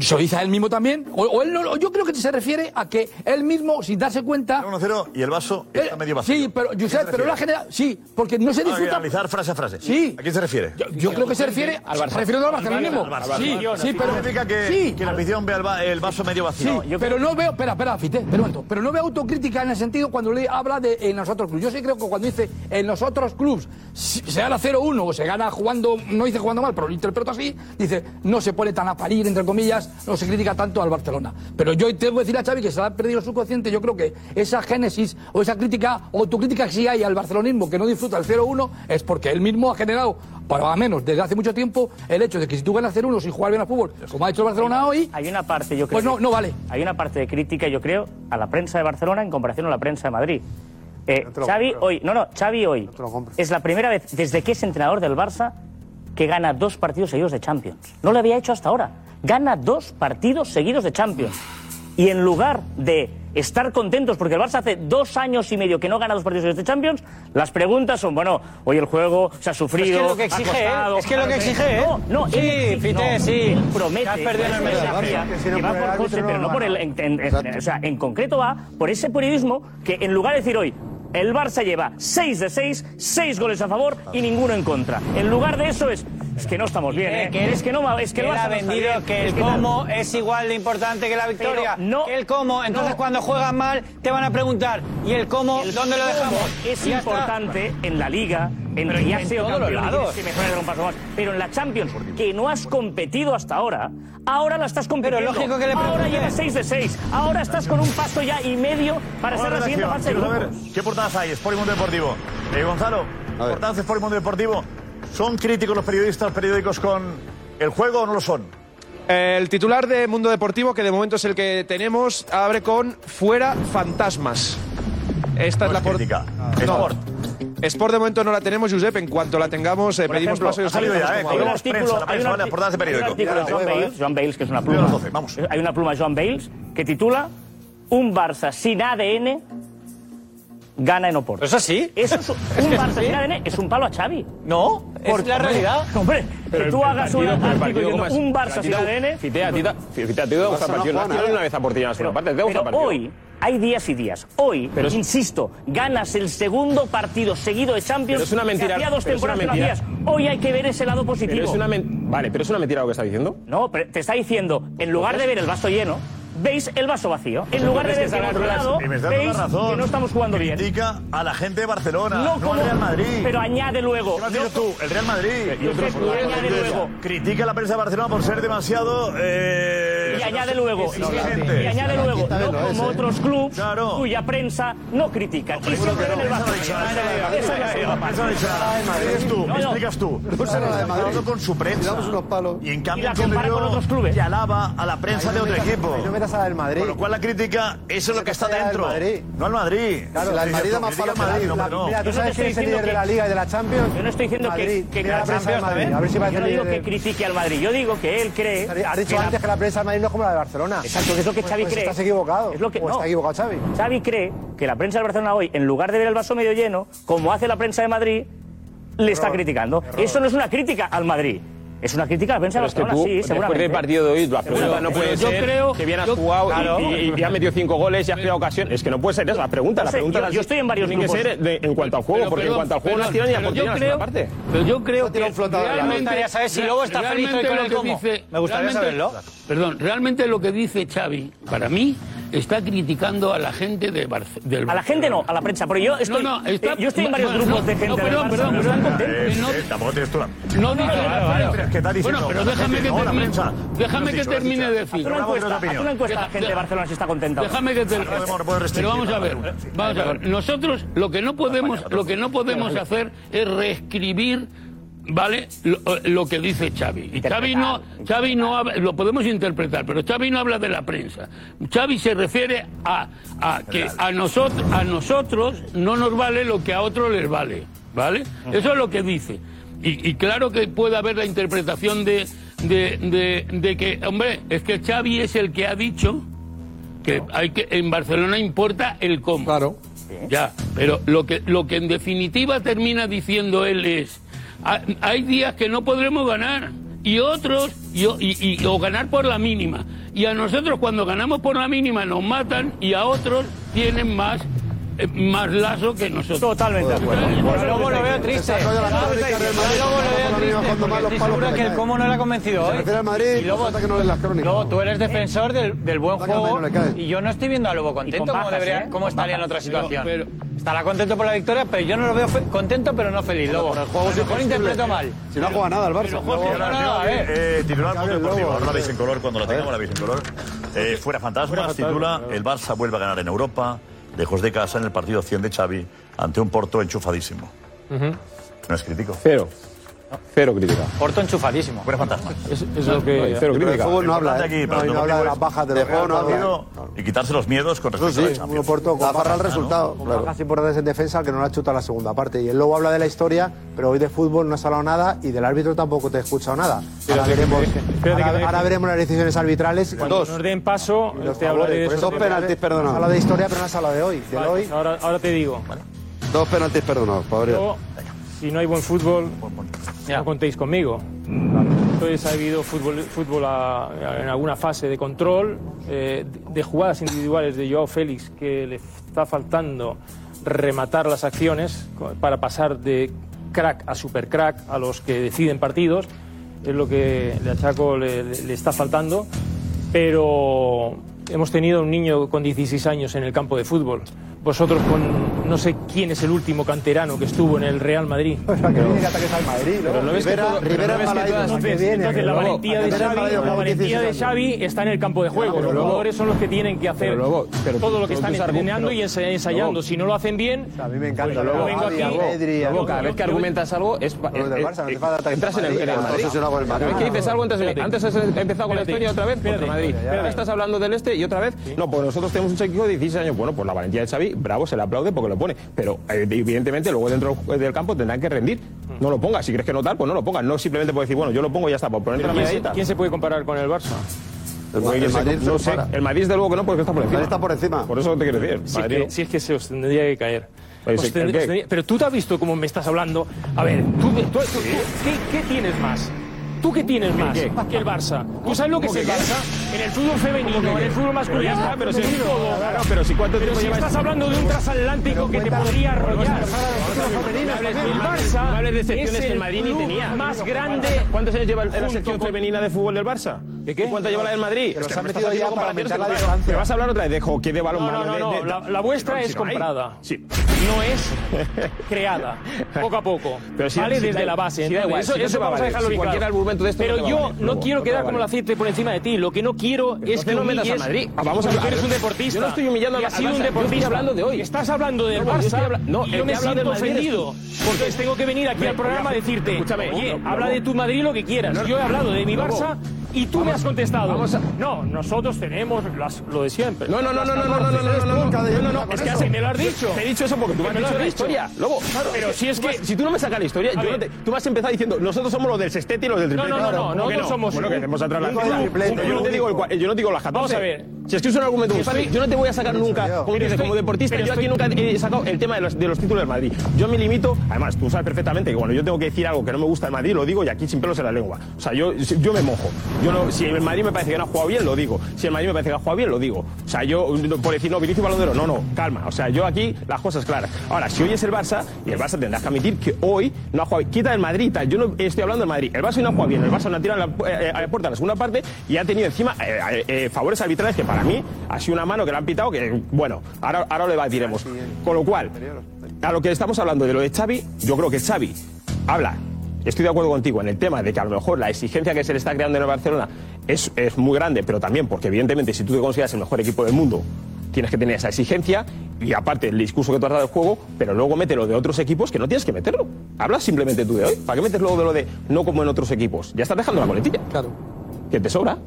Se lo dice a él mismo también, o, o él no, o yo creo que se refiere a que él mismo, sin darse cuenta... 1-0 y el vaso está medio vacío. Sí, pero, Josep, pero la genera... Sí, porque no se disfruta... analizar frase a frase. Sí. ¿A quién se refiere? Yo creo que se refiere Al Barça. refiriendo al barcelonismo. Al Barça. Sí, sí, pero significa que, sí. que la afición ve el, va- el vaso medio vacío. Sí, pero no veo, espera, espera, Fite, pero un momento, pero no veo autocrítica en el sentido cuando le habla de en los otros clubes. Yo sí creo que cuando dice en los otros clubes se gana 0-1 o se gana jugando, no dice jugando mal, pero lo interpreto así, dice no se pone tan a parir, entre comillas, no se critica tanto al Barcelona. Pero yo tengo que decir a Xavi que se le ha perdido el subconsciente, yo creo que esa génesis o esa crítica, o autocrítica que sí hay al barcelonismo que no disfruta el 0-1 es porque él mismo ha generado, para menos desde hace mucho tiempo, el hecho de que si tú ganas 0-1 sin jugar bien al fútbol, como ha hecho el Barcelona hoy, Hay una parte, yo creo. Pues no, que- no vale. Hay una parte de crítica, yo creo, a la prensa de Barcelona en comparación a la prensa de Madrid. Eh, Xavi compro. hoy, no, no, Xavi hoy es la primera vez desde que es entrenador del Barça que gana dos partidos seguidos de Champions. No lo había hecho hasta ahora. Gana dos partidos seguidos de Champions. Y en lugar de estar contentos porque el Barça hace dos años y medio que no gana dos partidos seguidos de Champions, las preguntas son, bueno, hoy el juego se ha sufrido. Es que es lo que ha exige, ¿eh? costado, Es que es lo que exige, ¿eh? No, no, Sí, él exige- Fite, no, sí. él promete. Has perdido en el mensajería, Que va por José, no pero no por el. ganar. en- en- o sea, en concreto va por ese periodismo que en lugar de decir hoy. El Barça lleva 6 de 6, 6 goles a favor y ninguno en contra. En lugar de eso es. Es que no estamos bien, ¿eh? que es que no, es que ha no está vendido que el cómo es igual de importante que la victoria. Pero no- el cómo. Entonces, no. cuando juegan mal, te van a preguntar, ¿y el cómo? El ¿Dónde lo dejamos? Es importante en la liga, en Pero ya en has sido todos los campeón y lados. tienes que mejorar y dar un paso más. Pero en la Champions, que no has competido hasta ahora, ahora la estás compitiendo. Pero lógico que le Ahora llevas 6 de 6. Ahora estás con un paso ya y medio para ser a la siguiente fase qué portadas hay. Sport y Mundo Deportivo. Eh, Gonzalo, portadas de Sport y Mundo Deportivo. ¿Son críticos los periodistas, periódicos con el juego o no lo son? El titular de Mundo Deportivo, que de momento es el que tenemos, abre con Fuera Fantasmas. Esta es la crítica. Ah. Por... Sport. Sport de momento no la tenemos, Josep. En cuanto la tengamos, eh, pedimos ejemplo, paso y os salido ya, eh, hay un artículo, vale, de periódico. Hay un artículo Joan Bales, Joan Bales, que es una pluma. vamos. Hay una pluma Joan Bales que titula Un Barça sin ADN gana en Oporto. ¿Es así? Eso es un Barça sin ADN, es un palo a Xavi. No, es la realidad. Hombre, que tú hagas un un Barça sin ADN... Fitea, a ti te partido. No una vez a Portillas una parte, te partido. hoy... Hay días y días. Hoy, pero insisto, ganas el segundo partido seguido de Champions. Pero es una mentira. Dos temporadas Hoy hay que ver ese lado positivo. Pero es una vale, pero es una mentira lo que está diciendo. No, pero te está diciendo, en pues lugar de ver el vaso lleno, veis el vaso vacío. En lugar de ver que, otro lado, veis razón, que no estamos jugando bien. Critica a la gente de Barcelona, no, como, al Real Madrid. Pero añade luego. ¿Qué has tú? El Real Madrid. Y otros añade luego. Critica a la prensa de Barcelona por ser demasiado... Eh, y añade luego. Y añade luego. No como otros clubes claro. cuya prensa no critica. Y siempre en el vaso. Esa es la prensa tú, explicas tú. con su prensa. Y en cambio, y la con otros clubes. Y alaba a la prensa de otro equipo eras a Madrid. Con lo cual la crítica, eso es lo que está dentro. No al Madrid. Claro, la del Madrid más palo Madrid. Mira, tú sabes quién es el líder de la Liga y de la Champions. Yo no estoy diciendo que, la prensa del Madrid. A ver si yo no digo que critique al Madrid, yo digo que él cree. Ha dicho antes que la prensa del Madrid no es como la de Barcelona. Exacto, que es lo que pues, Xavi pues cree. Estás equivocado. Es está equivocado Xavi. Xavi cree que la prensa del Barcelona hoy, en lugar de ver el vaso medio lleno, como hace la prensa de Madrid, le está criticando. Eso no es una crítica al Madrid. Es una crítica a la prensa de Barcelona, tú, sí, seguramente. Partido de hoy, la pregunta no puede ser que bien has yo, jugado y, y, has metido cinco goles y has creado ocasiones. Es que no puede ser esa la pregunta. La pregunta yo, estoy en varios tiene grupos. que ser de, en cuanto al juego, porque en cuanto al juego no has tirado ni a portería creo, parte. Pero yo creo que realmente... Me gustaría saber si luego está feliz hoy con el cómo. Me gustaría saberlo. Perdón, realmente lo que dice Xavi, para mí, está criticando a la gente de Barce del A la gente no, a la prensa. Porque yo estoy, no, no, está... eh, yo estoy en varios no, grupos de gente. No, perdón, del perdón, perdón. Tampoco tienes tú la. No, no, no. Bueno, pero déjame que termine. Déjame que termine de decir. Haz una encuesta a la gente de Barcelona si está contenta. Déjame que termine. Pero vamos a ver. Vamos a ver. Nosotros lo que no podemos, lo que no podemos hacer es reescribir ¿vale? Lo, que dice Xavi. Y Xavi no, no lo podemos interpretar, pero Xavi no habla de la prensa. Xavi se refiere a, a que a, nosotros a nosotros no nos vale lo que a otros les vale, ¿vale? Eso es lo que dice. Y, claro que puede haber la interpretación de, de, de, de que, hombre, es que Xavi es el que ha dicho que hay que en Barcelona importa el cómo. Claro. Ya, pero lo que, lo que en definitiva termina diciendo él es Ah, hay días que no podremos ganar y otros y, y, y, o ganar por la mínima. Y a nosotros cuando ganamos por la mínima nos matan y a otros tienen más eh, más lazo que nosotros. Totalmente de acuerdo. Pero luego lo veo triste. Pero luego lo veo triste. Seguro que el cómo no era convencido hoy. Y luego tú eres defensor del, del buen juego y yo no estoy viendo a Lobo contento como, debería, estaría en otra situación. Estará contento por la victoria, pero yo no lo veo contento, pero no feliz. Lobo. El juego interpreto mal. Si no juega nada el Barça. No juega eh, nada, eh. eh titular por deportivo. Ahora la veis en color, cuando la tengamos la veis en color. Eh, fuera fantasmas, titula El Barça vuelve a ganar en Europa, lejos de casa en el partido 100 de Xavi, ante un Porto enchufadísimo. No es crítico. Cero. Cero crítica. Porto enchufadísimo. Pero fantasma. Es, es lo que. No, cero crítica. El no habla. ¿eh? Aquí, no, no habla de las bajas del juego, no habla. Y quitarse los miedos con respecto sí, a la Champions. Porto, con barra el resultado. Con bajas importantes en defensa que no la chuta la segunda parte. Y el Lobo habla de la historia, pero hoy de fútbol no has hablado nada y del árbitro tampoco te he escuchado nada. Ahora veremos, ahora, ahora veremos las decisiones arbitrales. Cuando dos. nos den paso, los te de Dos penaltis perdonados. Habla de historia, pero no has hablado de hoy. Ahora te digo. Dos penaltis perdonados, Pablo. Si no hay buen fútbol, no contéis conmigo. Entonces ha habido fútbol, fútbol a, a, en alguna fase de control, eh, de, de jugadas individuales de Joao Félix que le está faltando rematar las acciones para pasar de crack a super crack a los que deciden partidos. Es lo que le achaco le, le está faltando. Pero hemos tenido un niño con 16 años en el campo de fútbol. Vosotros con no sé quién es el último canterano que estuvo en el Real Madrid. Pero, lo ves que, Rivera no Malayo, que entonces, la valentía de Xavi, la valentía de Xavi está en el campo de juego. Los jugadores son los que tienen que hacer todo lo que están entrenando y ensayando. Si no lo hacen bien, a mí me encanta. Pues, luego vengo aquí. Cada vez que argumentas algo es entras en el Madrid. Antes has empezado con la historia otra vez contra Madrid. Estás hablando del este y otra vez no, pues nosotros tenemos un chico de 16 años. Bueno, pues la valentía de Xavi, bravo, se le aplaude porque lo pone. Pero eh, evidentemente luego dentro eh, del campo tendrán que rendir. No lo pongas. Si crees que no tal, pues no lo pongas. No simplemente puedes decir, bueno, yo lo pongo y ya está. Por ponerte la ¿quién. Se, ¿Quién se puede comparar con el Barça? El Madrid, el, Madrid no sé, el Madrid, desde luego que no, porque está por encima. por eso te quiero decir. Si, es que, se os tendría que caer. Pues, pero tú te has visto cómo me estás hablando. A ver, tú, tú, ¿qué, tienes más? ¿Tú qué tienes más que el Barça? ¿Tú sabes lo que es el Barça? En el fútbol femenino, en el fútbol masculino. Pero, ya está, pero, si, todo, claro, pero si cuánto pero si llevas... estás hablando de un trasatlántico que te podría arrollar. El Barça hables de secciones el Madrid ni tenía. Más grande. ¿Cuántos años lleva la sección femenina de fútbol del Barça? ¿De qué? ¿Cuánto lleva la del Madrid? Pero se han metido ya para aumentar la distancia. Pero vas a hablar otra vez de hockey, de balón. No, no, no, la, la vuestra es comprada. Sí no es creada, poco a poco. Pero si, vale si desde da, la base. Si da igual, eso, eso vamos a, a dejarlo si bien claro. momento de esto Pero no yo no quiero quedar como el aceite por encima de ti. Lo que no quiero es que no humilles. Metas a Madrid. Ah, vamos a hablar. Eres un deportista. Yo no estoy humillando a Madrid. sido un deportista. Hablando de hoy. Estás hablando del no, Barça. Habla... No, yo me siento ofendido. Porque tengo que venir aquí al programa a decirte, escúchame, oye, no, habla de tu Madrid lo que quieras. yo he hablado de mi Barça y tú me has contestado. No, nosotros tenemos lo de siempre. No, no, no, no, no, no, no, no, no, no, no, no, Es que así me lo has dicho. Te he dicho eso porque tú me has dicho la historia, Lobo. Pero si es que si tú no me sacas la historia, tú vas a empezar diciendo, nosotros somos los del sextete y los del triplete. No, no, no, no, no no no no no no no no no no, no, no, no, no, no, no, no, no, no yo no digo las 14. Vamos a ver. Si es que es un argumento yo no te voy a sacar nunca, como, deportista, yo aquí nunca he sacado el tema de los, títulos del Madrid. Yo me limito, además, tú sabes perfectamente que cuando yo tengo que decir algo que no me gusta del Madrid, lo digo y aquí sin pelos en la lengua. O sea, yo, yo me mojo. Yo no, si el Madrid me parece que no ha jugado bien, lo digo. Si el Madrid me parece que ha jugado bien, lo digo. O sea, yo, por decir, no, Vinicius Balondero, no, no, calma. O sea, yo aquí las cosas claras. Ahora, si hoy es el Barça, y el Barça tendrás que admitir que hoy no ha jugado bien. Quita el Madrid, tal. yo no estoy hablando del Madrid. El Barça no ha jugado bien, el Barça no ha tirado la, eh, eh, a la puerta en la segunda parte y ha tenido encima eh, eh, eh, favores arbitrales que para mí ha sido una mano que le han pitado que, bueno, ahora, ahora le batiremos. Con lo cual, a lo que estamos hablando de lo de Xavi, yo creo que Xavi habla estoy de acuerdo contigo en el tema de que a lo mejor la exigencia que se le está creando en el Barcelona es, es, muy grande, pero también porque evidentemente si tú te consideras el mejor equipo del mundo, tienes que tener esa exigencia y aparte el discurso que tú has dado del juego, pero luego mete lo de otros equipos que no tienes que meterlo. Hablas simplemente tú de hoy. ¿Para qué metes luego de lo de no como en otros equipos? Ya estás dejando la boletilla Claro. Que te sobra.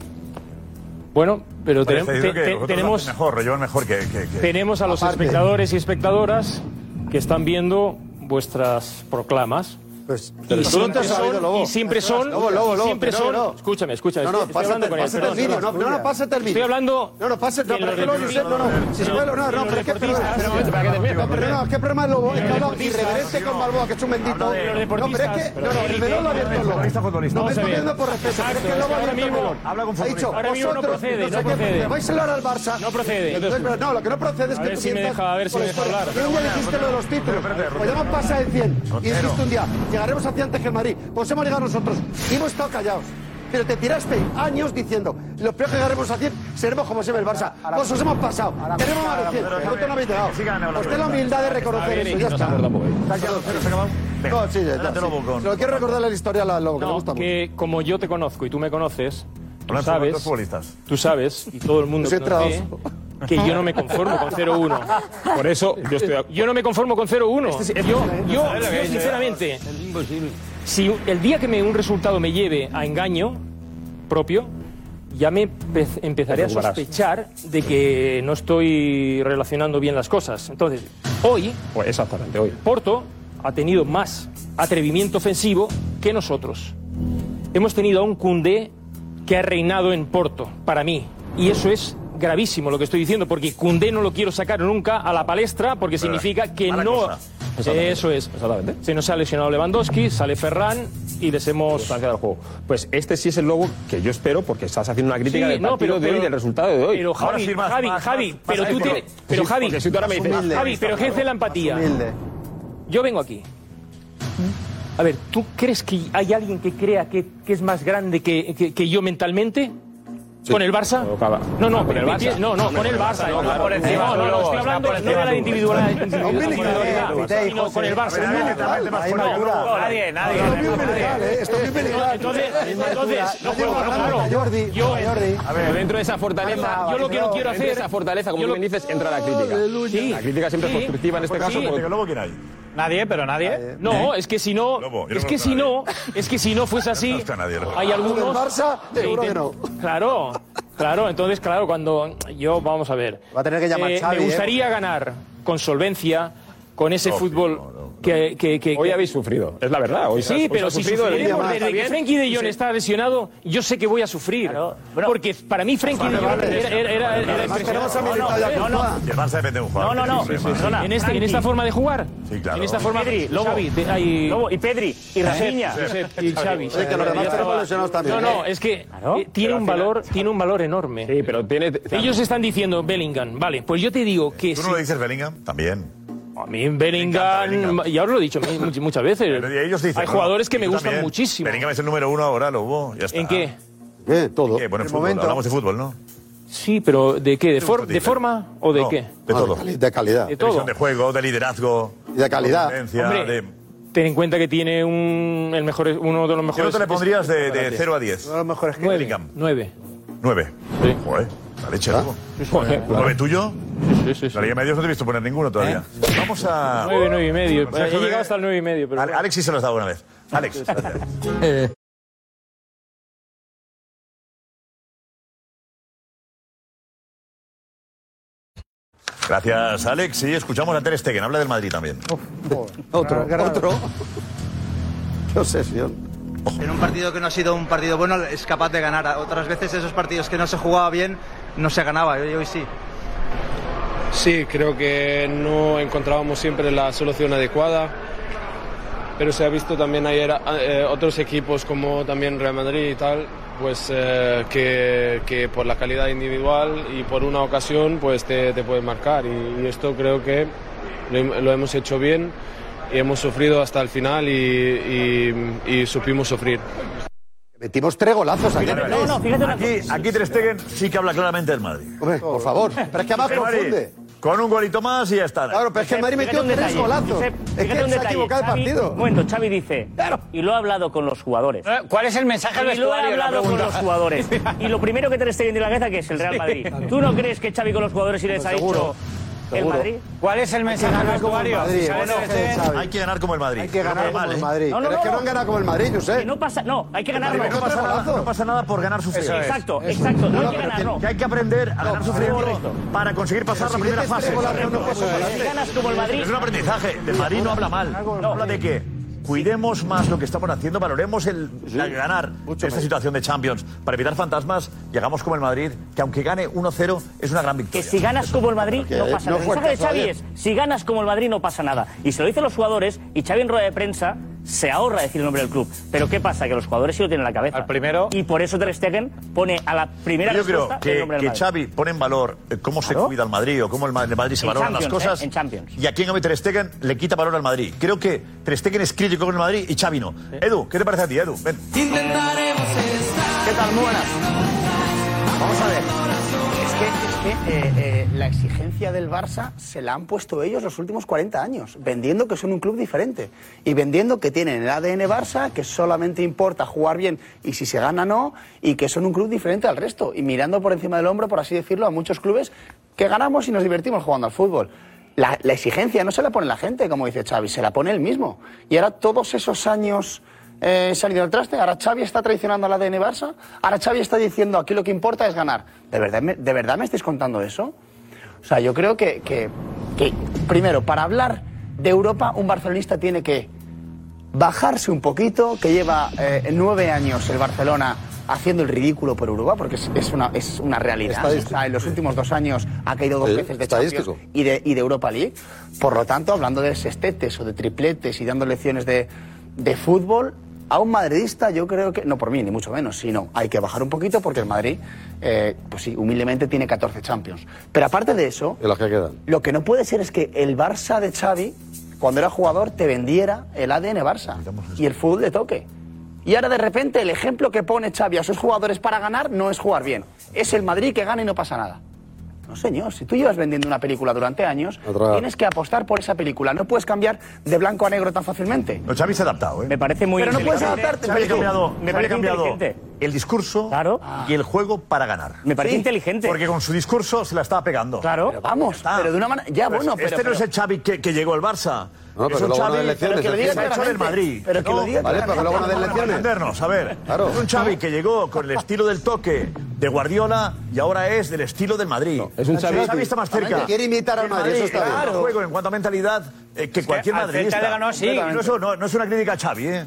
Bueno, pero tenemos, tenemos mejor, lo mejor que, tenemos a los espectadores y espectadoras que están viendo vuestras proclamas. Pues, y, siempre son, siempre son, lobo, lobo, lobo, no, no. escúchame, escúchame, no, no, estoy, el, perdón, no, no, no, pásate el vídeo, estoy hablando, no, no, pásate, no, pero no, no, no, si se puede, no, no, pero es que, pero no, es que problema es Lobo, irreverente con Balboa, que es un bendito, no, pero es que, no, no, el lo ha abierto Lobo, no me estoy viendo por respeto, pero es que Lobo ha abierto habla con futbolista, no procede, no procede, vais a hablar al Barça, no procede, no, lo que no procede es que tú sientas, a ver si me deja hablar, luego dijiste lo de los títulos, pues ya me pasa el 100, y dijiste un día, llegaremos hacia antes que el Madrid. Pues hemos llegado nosotros y hemos estado callados. Pero te tiraste años diciendo, lo peor que llegaremos a 100 seremos como siempre el Barça. Pues os hemos pasado. Tenemos más de 100. Vosotros no habéis dejado. Usted la humildad de reconocer eso. Ya está. No, sí, ya, Lo quiero recordar la historia a la Lobo, que le gusta mucho. Que como yo te conozco y tú me conoces, tú sabes, tú sabes, y todo el mundo conoce que yo no me conformo con 0-1. Por eso yo estoy. Yo no me conformo con 0-1. Este es, este yo, yo, yo, sinceramente, si el día que me, un resultado me lleve a engaño propio, ya me empezaré a sospechar de que no estoy relacionando bien las cosas. Entonces, hoy. Pues exactamente, hoy. Porto ha tenido más atrevimiento ofensivo que nosotros. Hemos tenido a un Cundé que ha reinado en Porto, para mí. Y eso es gravísimo lo que estoy diciendo, porque Cundé no lo quiero sacar nunca a la palestra, porque eh, significa que no. Eh, eso es. Se nos ha lesionado Lewandowski, sale Ferran y les hemos. Pues, juego. pues este sí es el lobo que yo espero, porque estás haciendo una crítica del pero, de hoy, del resultado de hoy. Pero Javi, Javi, Javi, más, Javi pero tú te. Pero Javi, Javi, pero jefe de la empatía. Yo vengo aquí. ¿Mm? A ver, ¿tú crees que hay alguien que crea que, que es más grande que, que yo mentalmente? ¿Con el Barça? No, no, con el Barça. No, no, con el Barça. No, no, no, estoy hablando de la individualidad. Con el Barça. Nadie, nadie. Esto es peligroso. Entonces, no juego, no Jordi, yo, dentro de esa fortaleza, yo lo que no quiero hacer... esa fortaleza, como tú bien dices, entra la crítica. La crítica siempre es constructiva en este caso. Porque luego quién hay. Nadie, pero nadie. No, es que si no, Lobo, no es que si no, es que si no fuese así, conozco a nadie, hay algunos. Del Barça, que seguro que intent- no. Claro, claro. Entonces, claro, cuando yo vamos a ver. Va a tener que llamar Eh, Xavi, Me ¿eh? gustaría Porque- ganar con solvencia, con ese No, fútbol que, que- que- Hoy que- habéis sufrido, es la verdad. Hoy sí, has- pero si sufrido, sufriremos desde que. Frenkie de Jong Sí. está lesionado, yo sé que voy a sufrir. porque para mí Frenkie de Jong era, era, era, era Además, queremos a impresionante. Militao y a Courtois. Y el Barça depende de un jugador. No, no, no. Sí, sí, sí. En, este, en esta forma de jugar. Sí, claro. En esta forma Pedri, Lobo. Xavi, de- hay- Lobo y Pedri y Rafinha. Y Xavi. Oye, que los demás tenemos lesionados también. No, no, es que eh, tiene un valor, tiene un valor enorme. Sí, pero tiene. Ellos están diciendo Bellingham, vale, pues yo te digo que ¿Tú no lo dices Bellingham? También. A mí Bellingham, y ahora lo he dicho much- muchas veces, ellos dicen, hay no, jugadores que me gustan también. muchísimo. Bellingham es el número uno ahora, Lobo. Ya está. ¿En qué? ¿Qué? Todo. ¿Qué? Bueno, en El fútbol. momento. Hablamos de fútbol, ¿no? Sí, pero ¿de qué? ¿De, ¿Qué for- de forma o de No, qué? De todo. De, de calidad. De todo. de juego, de liderazgo. Y de calidad. de tendencia, Hombre, de- ten en cuenta que tiene un, el mejor, uno de los ¿Qué mejores. nota le pondrías de, de 0 a 10? Uno de los mejores que Nueve. Bellingham. Nueve. 9. Sí. Joder, la leche, ¿Ah? Joder, claro. ¿Nueve tuyo? Sí, sí, sí. La Liga Medios no te he visto poner ninguno todavía. Vamos a. Nueve, nueve y medio. Consejo He de- llegado hasta el nueve y medio, pero. Alex sí se los ha dado una vez. Alex. gracias. Eh, Gracias, Alex. Sí, escuchamos a Ter Stegen. Habla del Madrid también. Otro, otro. Qué obsesión. En un partido que no ha sido un partido bueno es capaz de ganar. Otras veces esos partidos que no se jugaba bien no se ganaba. Y hoy sí. Sí, creo que no encontrábamos siempre la solución adecuada, pero se ha visto también ayer eh, otros equipos como también Real Madrid y tal, pues eh, que, que por la calidad individual y por una ocasión pues te, te pueden marcar y, y esto creo que lo, lo hemos hecho bien y hemos sufrido hasta el final y, y- y supimos sufrir. Metimos tres golazos. Fíjate, No, no, fíjate Aquí, aquí Ter Stegen sí que habla claramente del Madrid. Hombre, por favor. Pero es que además confunde. Con un golito más y ya está. Claro, pero es que el Madrid metió tres detalle, golazos. Josep, Es que un se ha equivocado el Xavi- partido. Un momento, Xavi dice, y lo ha hablado con los jugadores. ¿Cuál es el mensaje al Y lo ha vestuario? La hablado con los jugadores. Y lo primero que te esté viendo en la cabeza que es el Real Madrid. ¿Tú no crees que Xavi con los jugadores y les ha dicho el. Madrid? ¿Cuál es el mensaje al vestuario? Hay que ganar como el Madrid. Hay que ganar como el Madrid. No, no, Pero es que no, han ganado como el Madrid, Que Josep. no pasa, no, hay que ganar. Madrid No pasa, nada, no pasa nada por ganar sufriendo. Exacto, exacto. No hay que pero ganar, no. Que hay que aprender a ganar sufriendo para conseguir pasar la si primera fase. ganas como el Madrid, Es un aprendizaje. De Madrid no habla mal. Habla de que cuidemos más lo que estamos haciendo, valoremos el, ganar esta situación de Champions para evitar fantasmas y hagamos como el Madrid, que aunque gane 1-0 es una gran que victoria. si ganas como el Madrid no pasa nada. El mensaje de Xavi es, si ganas como el Madrid no pasa nada. Y se lo dicen los jugadores y Xavi en rueda de prensa se ahorra decir el nombre del club. Pero ¿qué pasa? Que los jugadores sí lo tienen en la cabeza. Al primero- Y por eso Ter Stegen pone a la primera Yo creo respuesta el que, nombre del que Madrid. Xavi pone en valor eh, cómo se cuida el Madrid o cómo el Ma- el Madrid se En valoran las cosas. ¿eh? En Champions. Y aquí en cambio Ter Stegen le quita valor al Madrid. Creo que Ter Stegen es crítico con el Madrid y Xavi no. Edu, ¿qué te parece a ti, Edu? Ven. ¿Qué tal? Muy buenas. Vamos a ver. Eh, eh, la exigencia del Barça se la han puesto ellos los últimos 40 años, vendiendo que son un club diferente y vendiendo que tienen el ADN Barça, que solamente importa jugar bien y si se gana no, y que son un club diferente al resto, y mirando por encima del hombro, por así decirlo, a muchos clubes que ganamos y nos divertimos jugando al fútbol. La, la exigencia no se la pone la gente, como dice Xavi, se la pone él mismo. Y ahora todos esos años eh, salido al traste, ahora Xavi está traicionando al ADN Barça, ahora Xavi está diciendo aquí lo que importa es ganar. ¿De verdad me, de verdad me estáis contando eso? O sea, yo creo que, que, que, primero, para hablar de Europa, un barcelonista tiene que bajarse un poquito, que lleva eh, nueve años el Barcelona haciendo el ridículo por Europa, porque es, es una, es una realidad. O sea, en los últimos dos años ha caído dos Sí, veces de. Champions y de, y de Europa League. Por lo tanto, hablando de sextetes o de tripletes y dando lecciones de, de fútbol, a un madridista yo creo que, no por mí ni mucho menos, sino hay que bajar un poquito porque el Madrid, eh, pues sí, humildemente tiene 14 Champions. Pero aparte de eso, Y los que quedan. lo que no puede ser es que el Barça de Xavi, cuando era jugador, te vendiera el ADN Barça y el fútbol de toque. Y ahora de repente el ejemplo que pone Xavi a sus jugadores para ganar no es jugar bien. Es el Madrid que gana y no pasa nada. No, señor, si tú llevas vendiendo una película durante años, Otra. tienes que apostar por esa película. No puedes cambiar de blanco a negro tan fácilmente. No, Xavi se ha adaptado, ¿eh? Me parece muy Pero no puedes inteligente. adaptarte. Xavi ha cambiado, me Xavi ha parece cambiado inteligente. El discurso Claro. y el juego para ganar. Me parece Sí, inteligente. Porque con su discurso se la estaba pegando. Claro. Pero vamos, Está. pero de una manera... Ya, Pues bueno, pero... este no es pero- el Xavi que, que llegó al Barça. No, es pero un no Xavi des lecciones, pero que lo diga es claramente. del Madrid. pero que lo diga Vale, pero que luego no Vamos a lecciones. entendernos, a ver. Claro. Es un Xavi que llegó con el estilo del toque, de Guardiola y ahora es del estilo del Madrid. es un Xavi- Xavi está más cerca. Quiere imitar al Madrid, eso está bien. claro. juego en cuanto a mentalidad eh, que cualquier al Celta madridista. le ganó así. No, no, no es una crítica a Xavi, ¿eh?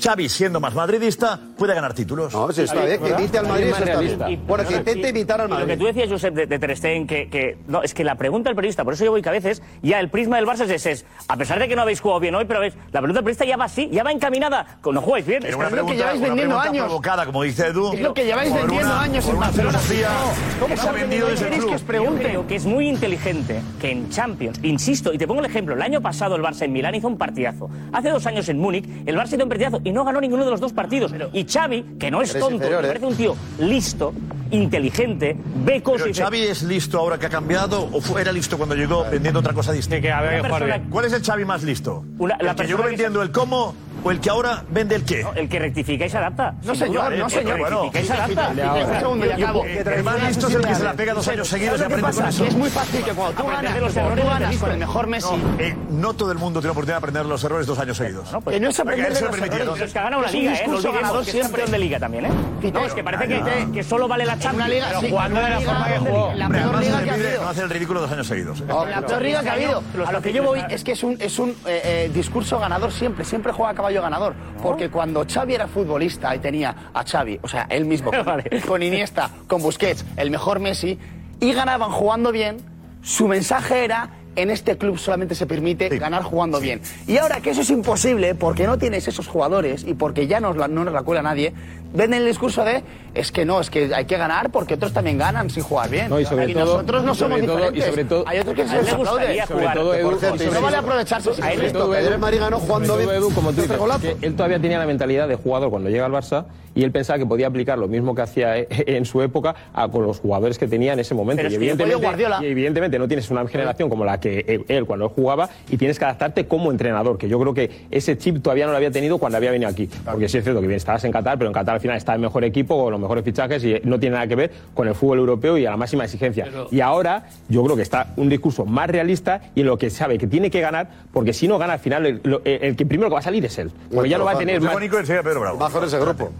Xavi, siendo más madridista, puede ganar títulos. No, sí, está bien, que imite al Madrid, eso está bien. Bueno, que intente imitar al Y lo que Madrid. tú decías, Josep, de, de Ter Stegen, que, que- no, es que la pregunta del periodista, por eso yo voy que a veces, ya el prisma del Barça es ese, es, a pesar de que no habéis jugado bien hoy, pero ves, la pregunta del periodista ya va así, ya va encaminada, con no jugáis bien. Pero Es una que lo que pregunta, lleváis una vendiendo pregunta años. provocada, como dice Edu. Es lo que lleváis vendiendo una- años en una Barcelona. No, ¿Cómo que se ha vendido desde el club. Yo creo que es muy inteligente que en Champions, insisto, y te pongo el ejemplo, el año pasado el Barça en Milán hizo un partidazo. Hace dos años en Múnich el Barça hizo un partidazo y no ganó ninguno de los dos partidos. Y Xavi, que no es tonto, inferior, me ¿eh? parece un tío listo, inteligente, ve cosas y Pero dice, Xavi es listo ahora que ha cambiado o fue- era listo cuando llegó vendiendo otra cosa distinta. que que jugar bien. ¿Cuál es el Xavi más listo? Una- la ¿El que persona llegó que vendiendo el cómo o el que ahora vende el qué? el que rectifica y se adapta. No, señor, duda, no, el que señor. rectifica y se adapta. Un segundo, y acabo. El más listo es el que se la pega dos años seguidos y ¿Sabes lo que aprende con eso. Es muy fácil que cuando tú ganas, tú ganas con el mejor Messi, No, eh, no todo el mundo tiene la oportunidad de aprender los errores dos años seguidos. pues- que no es aprender los errores. Pero es que ha ganado un liga, ¿eh? No discurso olvidemos ganador que es siempre. campeón de liga también, ¿eh? No, es que parece que, solo vale la Champions. una liga, pero jugando de la forma que jugó. la peor liga se que ha habido. no hacer el ridículo dos años seguidos. ¿eh? La peor liga que ha habido. A lo que yo voy es que es un, eh, eh, discurso ganador siempre, siempre juega a caballo ganador. Porque cuando Xavi era futbolista y tenía a Xavi, o sea, él mismo, con Iniesta, con Busquets, el mejor Messi, y ganaban jugando bien, su mensaje era. En este club solamente se permite ganar jugando bien. Y ahora que eso es imposible, porque no tienes esos jugadores y porque ya nos la- no nos la cuela nadie, ven el discurso de es que no, es que hay que ganar porque otros también ganan sin jugar bien. No, y sobre todo- nosotros no y sobre somos todo- y diferentes. sobre todo- hay otros que se les aplaude. Sobre jugar. todo, Edu, Por cierto, y y no vale aprovecharse. sobre A él todo, esto, ganó jugando sobre todo, bien. Edu, como tú dices, que él todavía tenía la mentalidad de jugador cuando llega al Barça y él pensaba que podía aplicar lo mismo que hacía eh, en su época a, con los jugadores que tenía en ese momento. Pero y, evidentemente, Guardiola. y evidentemente no tienes una generación como la que él, él cuando él jugaba y tienes que adaptarte como entrenador, que yo creo que ese chip todavía no lo había tenido cuando había venido aquí. Porque sí es cierto que bien, estabas en Qatar, pero en Qatar al final está el mejor equipo, con los mejores fichajes y no tiene nada que ver con el fútbol europeo y a la máxima exigencia. Y ahora yo creo que está un discurso más realista y en lo que sabe que tiene que ganar, porque si no gana al final, el, que primero que va a salir es él. Porque ya lo va a tener más. Nico y enseguida Pedro Bravo. Mejor ese grupo.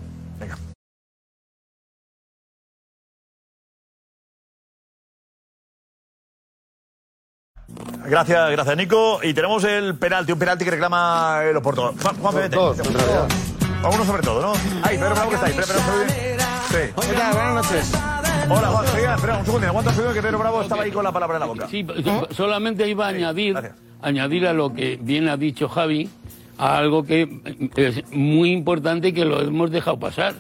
Gracias, gracias Nico. Y tenemos el penalti, un penalti que reclama el Oporto. Juan, Juan. A uno sobre todo, ¿no? Ay, Pedro Bravo que está ahí. Pedro Bravo, ¿está bien? Sí. ¿Qué tal? Buenas noches. Hola, Juan. Espera, espera un segundo. Aguanta un segundo que Pedro Bravo estaba ahí con la palabra en la boca. Sí, solamente iba a añadir, añadir a lo que bien ha dicho Javi, a algo que es muy importante y que lo hemos dejado pasar,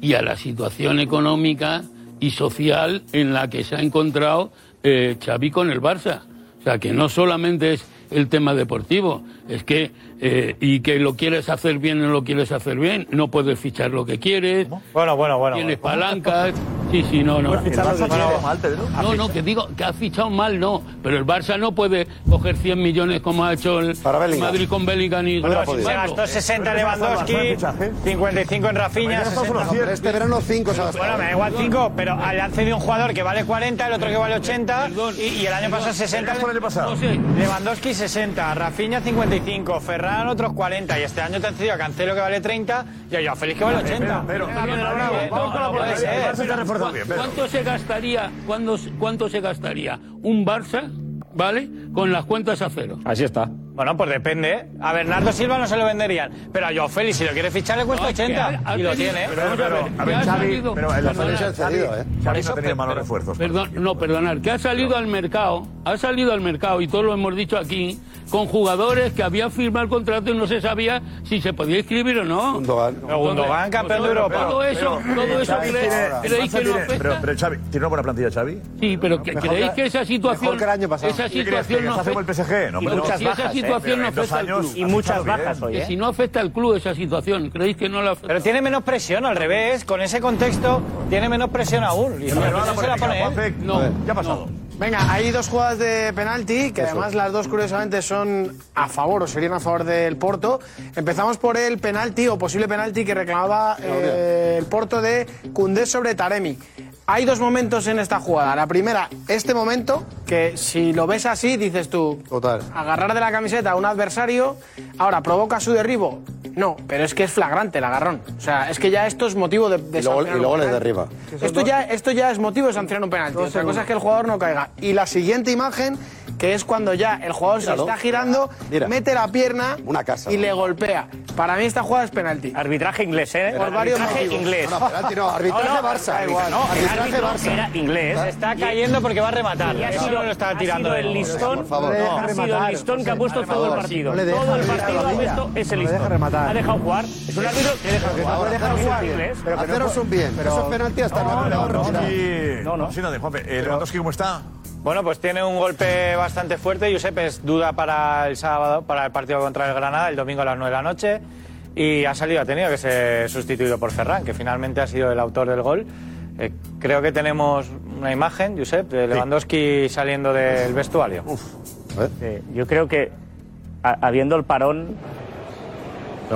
y a la situación económica y social en la que se ha encontrado eh, Xavi con el Barça. O sea, que no solamente es el tema deportivo, es que, eh, y que lo quieres hacer bien o no lo quieres hacer bien, no puedes fichar lo que quieres, Bueno, bueno, bueno. tienes palancas, sí, sí, no, no. El Barça tiene mal, Pedro. No, no, que digo que ha fichado mal, no. Pero el Barça no puede coger 100 millones como ha hecho el Bellingham. Madrid con Bellingham y Bueno, se gastó 60 en Lewandowski, 55 en Rafinha, 60 Este verano 5 se gastado. Bueno, me da igual 5, pero le han cedido un jugador que vale 40, el otro que vale 80 y, y el año pasado 60. el año pasado? No Lewandowski 60, Rafinha 55, Ferran otros 40 y este año te han cedido a Cancelo que vale 30 y a Joao Félix que vale 80. Pero, ha. ¿Cuánto se gastaría, cuándo- cuánto se gastaría un Barça, ¿vale? Con las cuentas a cero. Así está. Bueno, pues depende. ¿eh? A Bernardo Silva no se lo venderían, pero a Joao Félix si lo quiere fichar le cuesta No, es que 80 ha- ha y lo tiene. ¿eh? Pero, pero, a ver, ha Xavi, salido- pero el Perdona, Xavi, cedido, ¿eh? Xavi no ha tenido malos refuerzos. Perdón, no, perdonar, que ha salido al mercado, ha salido al mercado, y todos lo hemos dicho aquí, con jugadores que habían firmado el contrato y no se sabía si se podía inscribir o no. Gundogan. Pero Gundogan, campeón de Europa. Todo eso, todo eso Xavi creéis, que no pero, afecta. pero Xavi, ¿tiene una buena plantilla Xavi? Sí, pero que, creéis que- que esa situación, mejor que el año pasado. esa ¿Qué crees, situación no como el afecta. PSG? No, Y pero- si esa pero situación no en dos afecta al años club. Y ha muchas bien. bajas hoy, Que ¿eh? si no afecta al club esa situación, ¿creéis que no la afecta? Pero tiene menos presión, al revés, con ese contexto tiene menos presión aún. Y Pero no, la presión se la pone él. No, ¿Qué ha pasado? Venga, hay dos jugadas de penalti que además las dos curiosamente son a favor o serían a favor del Porto. Empezamos por el penalti o posible penalti que reclamaba eh, el Porto de Cundé sobre Taremi. Hay dos momentos en esta jugada. La primera, este momento, que si lo ves así, dices tú, Total. agarrar de la camiseta a un adversario, ahora provoca su derribo. No, pero es que es flagrante el agarrón. O sea, es que ya esto es motivo de, de Y luego, sancionar y luego un les penalti. derriba. Esto ya, esto ya es motivo de sancionar un penalti. Otra cosa es que el jugador no caiga. Y la siguiente imagen, que es cuando ya el jugador Míralo. se está girando, Mira. mete la pierna Una casa. y le golpea. Para mí esta jugada es penalti. Arbitraje inglés, ¿eh? Por varios arbitraje motivos. inglés. No, no, penalti no, arbitraje No, no, Barça. da igual. No, el arbitraje árbitro Barça. Era inglés. Está cayendo porque va a rematar. Y ha Eso sido, no lo está ha tirando sido él. el listón, Por favor, no, no. ha sido el listón que ha puesto todo el partido. No le deja todo el rematar, partido ha puesto ese No le deja listón. rematar. Ha dejado jugar. Es un árbitro que deja jugar. Ahora, Deja jugar inglés. Haceros un bien. Eso es penalti hasta nueve Lewandowski. No, no. Sí, no, de Juanfe. Eh, Lewandowski, ¿cómo está? Bueno, pues tiene un golpe bastante fuerte. Josep es duda para el sábado, para el partido contra el Granada, el domingo a las 9 de la noche. Y ha salido, ha tenido que ser sustituido por Ferran, que finalmente ha sido el autor del gol. Eh, creo que tenemos una imagen, Josep, de Lewandowski saliendo del vestuario. Sí, yo creo que a- habiendo el parón,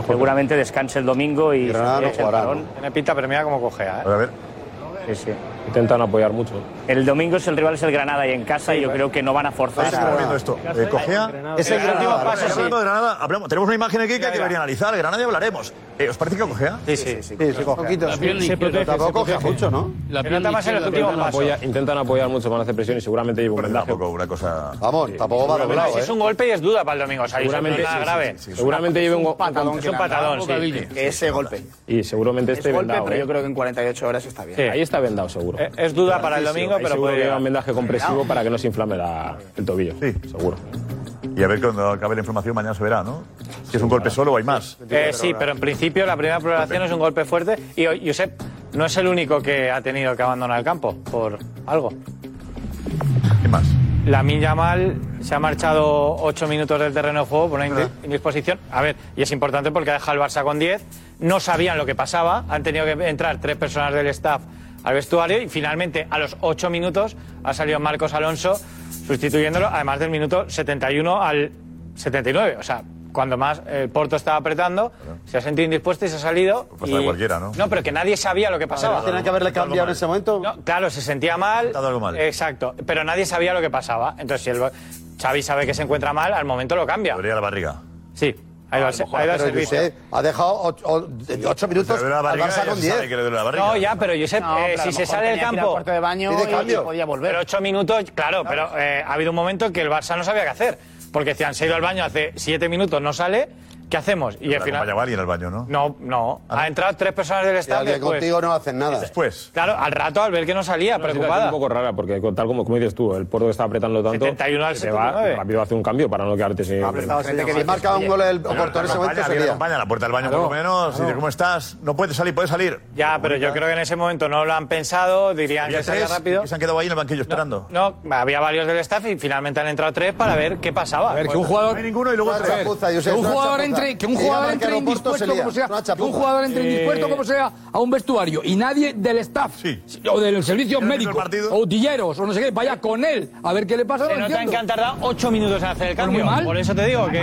seguramente descanse el domingo y Granada no eche el jugará, parón. Tiene pinta, pero mira cómo cojea. ¿eh? A ver. Sí, sí. Intentan apoyar mucho. El domingo es el rival es el Granada y en casa y yo creo que no van a forzar. Estamos viendo esto. Eh, cogea. Es el Granada, hablando sí. de Granada, hablamos- tenemos una imagen aquí que hay que debería analizar. Granada y hablaremos. Eh, ¿Os parece que cogea? Sí, sí, sí. Sí, sí, coge. Poquito. La pierna Se protege, Tampoco se coge mucho, ¿no? La nota más en los últimos intentan pasos. apoyar, intentan apoyar mucho para hacer presión y seguramente lleva un vendaje. tampoco una cosa. Vamos, tampoco va doblado, Es ¿eh? un golpe y es duda para el domingo. Es Seguramente, sí, grave. sí, sí, seguramente lleve un, patadón Es un patadón, sí. Ese golpe. y seguramente Es esté golpe, vendado. pero yo creo que en 48 horas está bien. Sí. Ahí está vendado seguro. Es duda para el domingo, Pero seguro puede que un vendaje compresivo para que no se inflame la- el tobillo. Sí. seguro. Y a ver cuando acabe la información mañana se verá, ¿no? Si es un golpe solo o hay más. Eh, sí, pero en principio la primera programación es un golpe fuerte y Josep no es el único que ha tenido que abandonar el campo por algo. ¿Qué más? La Yamal se ha marchado 8 minutos del terreno de juego por una indi- indisposición. A ver, y es importante porque ha dejado el Barça con 10. No sabían lo que pasaba. Han tenido que entrar tres personas del staff al vestuario y finalmente a los 8 minutos ha salido Marcos Alonso sustituyéndolo, además del minuto 71 al 79. O sea, cuando más el Porto estaba apretando, se ha sentido indispuesto y se ha salido. Y- cualquiera, ¿no? No, pero que nadie sabía lo que pasaba. Tienen que haberle cambiado en ese momento. No, claro, se sentía mal. Algo mal. Exacto, pero nadie sabía lo que pasaba. Entonces, si el Xavi sabe que se encuentra mal, al momento lo cambia. La barriga. Sí, ido al Pero servicio. Josep ha dejado ocho, o- ocho minutos Se le duele la al barriga, Barça ya con se 10. sabe que le duele la barriga. No, ya, pero Josep, No, eh, pero si se sale del campo. de baño y- cambio. y podía volver. Pero ocho minutos, claro, pero eh, ha habido un momento que el Barça no sabía qué hacer. Porque si han se ha ido al baño hace siete minutos, no sale, ¿qué hacemos? Y Y al final. alguien al baño, ¿no? No, no. Ah, Ha entrado tres personas del staff alguien después. contigo no hacen nada. Después. Claro, al rato, al ver que no salía, preocupada. un poco rara porque tal como, como dices tú, el Porto que está apretando tanto 71 al se va 79. rápido hace un cambio para no quedarte sin Gente que si marca un gol el Porto en ese momento sería. acompaña a la puerta del baño por lo menos. Y dice, ¿cómo estás? No puedes salir, puedes salir. Ya, pero yo creo que en ese momento no lo han pensado, dirían que salía tres rápido. que se han quedado ahí en el banquillo esperando. No, había varios del staff y finalmente han entrado tres para ver qué pasaba. A ver, que un jugador. No hay ninguno y luego tres. un jugador chapuza. Entre, que un jugador entre indispuesto como sea, que un jugador entre Eh, indispuesto como sea a un vestuario y nadie del staff Sí. o del servicio ¿Quién ha visto médico o utilleros o no sé qué vaya con él a ver qué le pasa. Se no notan que han tardado ocho minutos en hacer el cambio. mal. Por eso te digo que.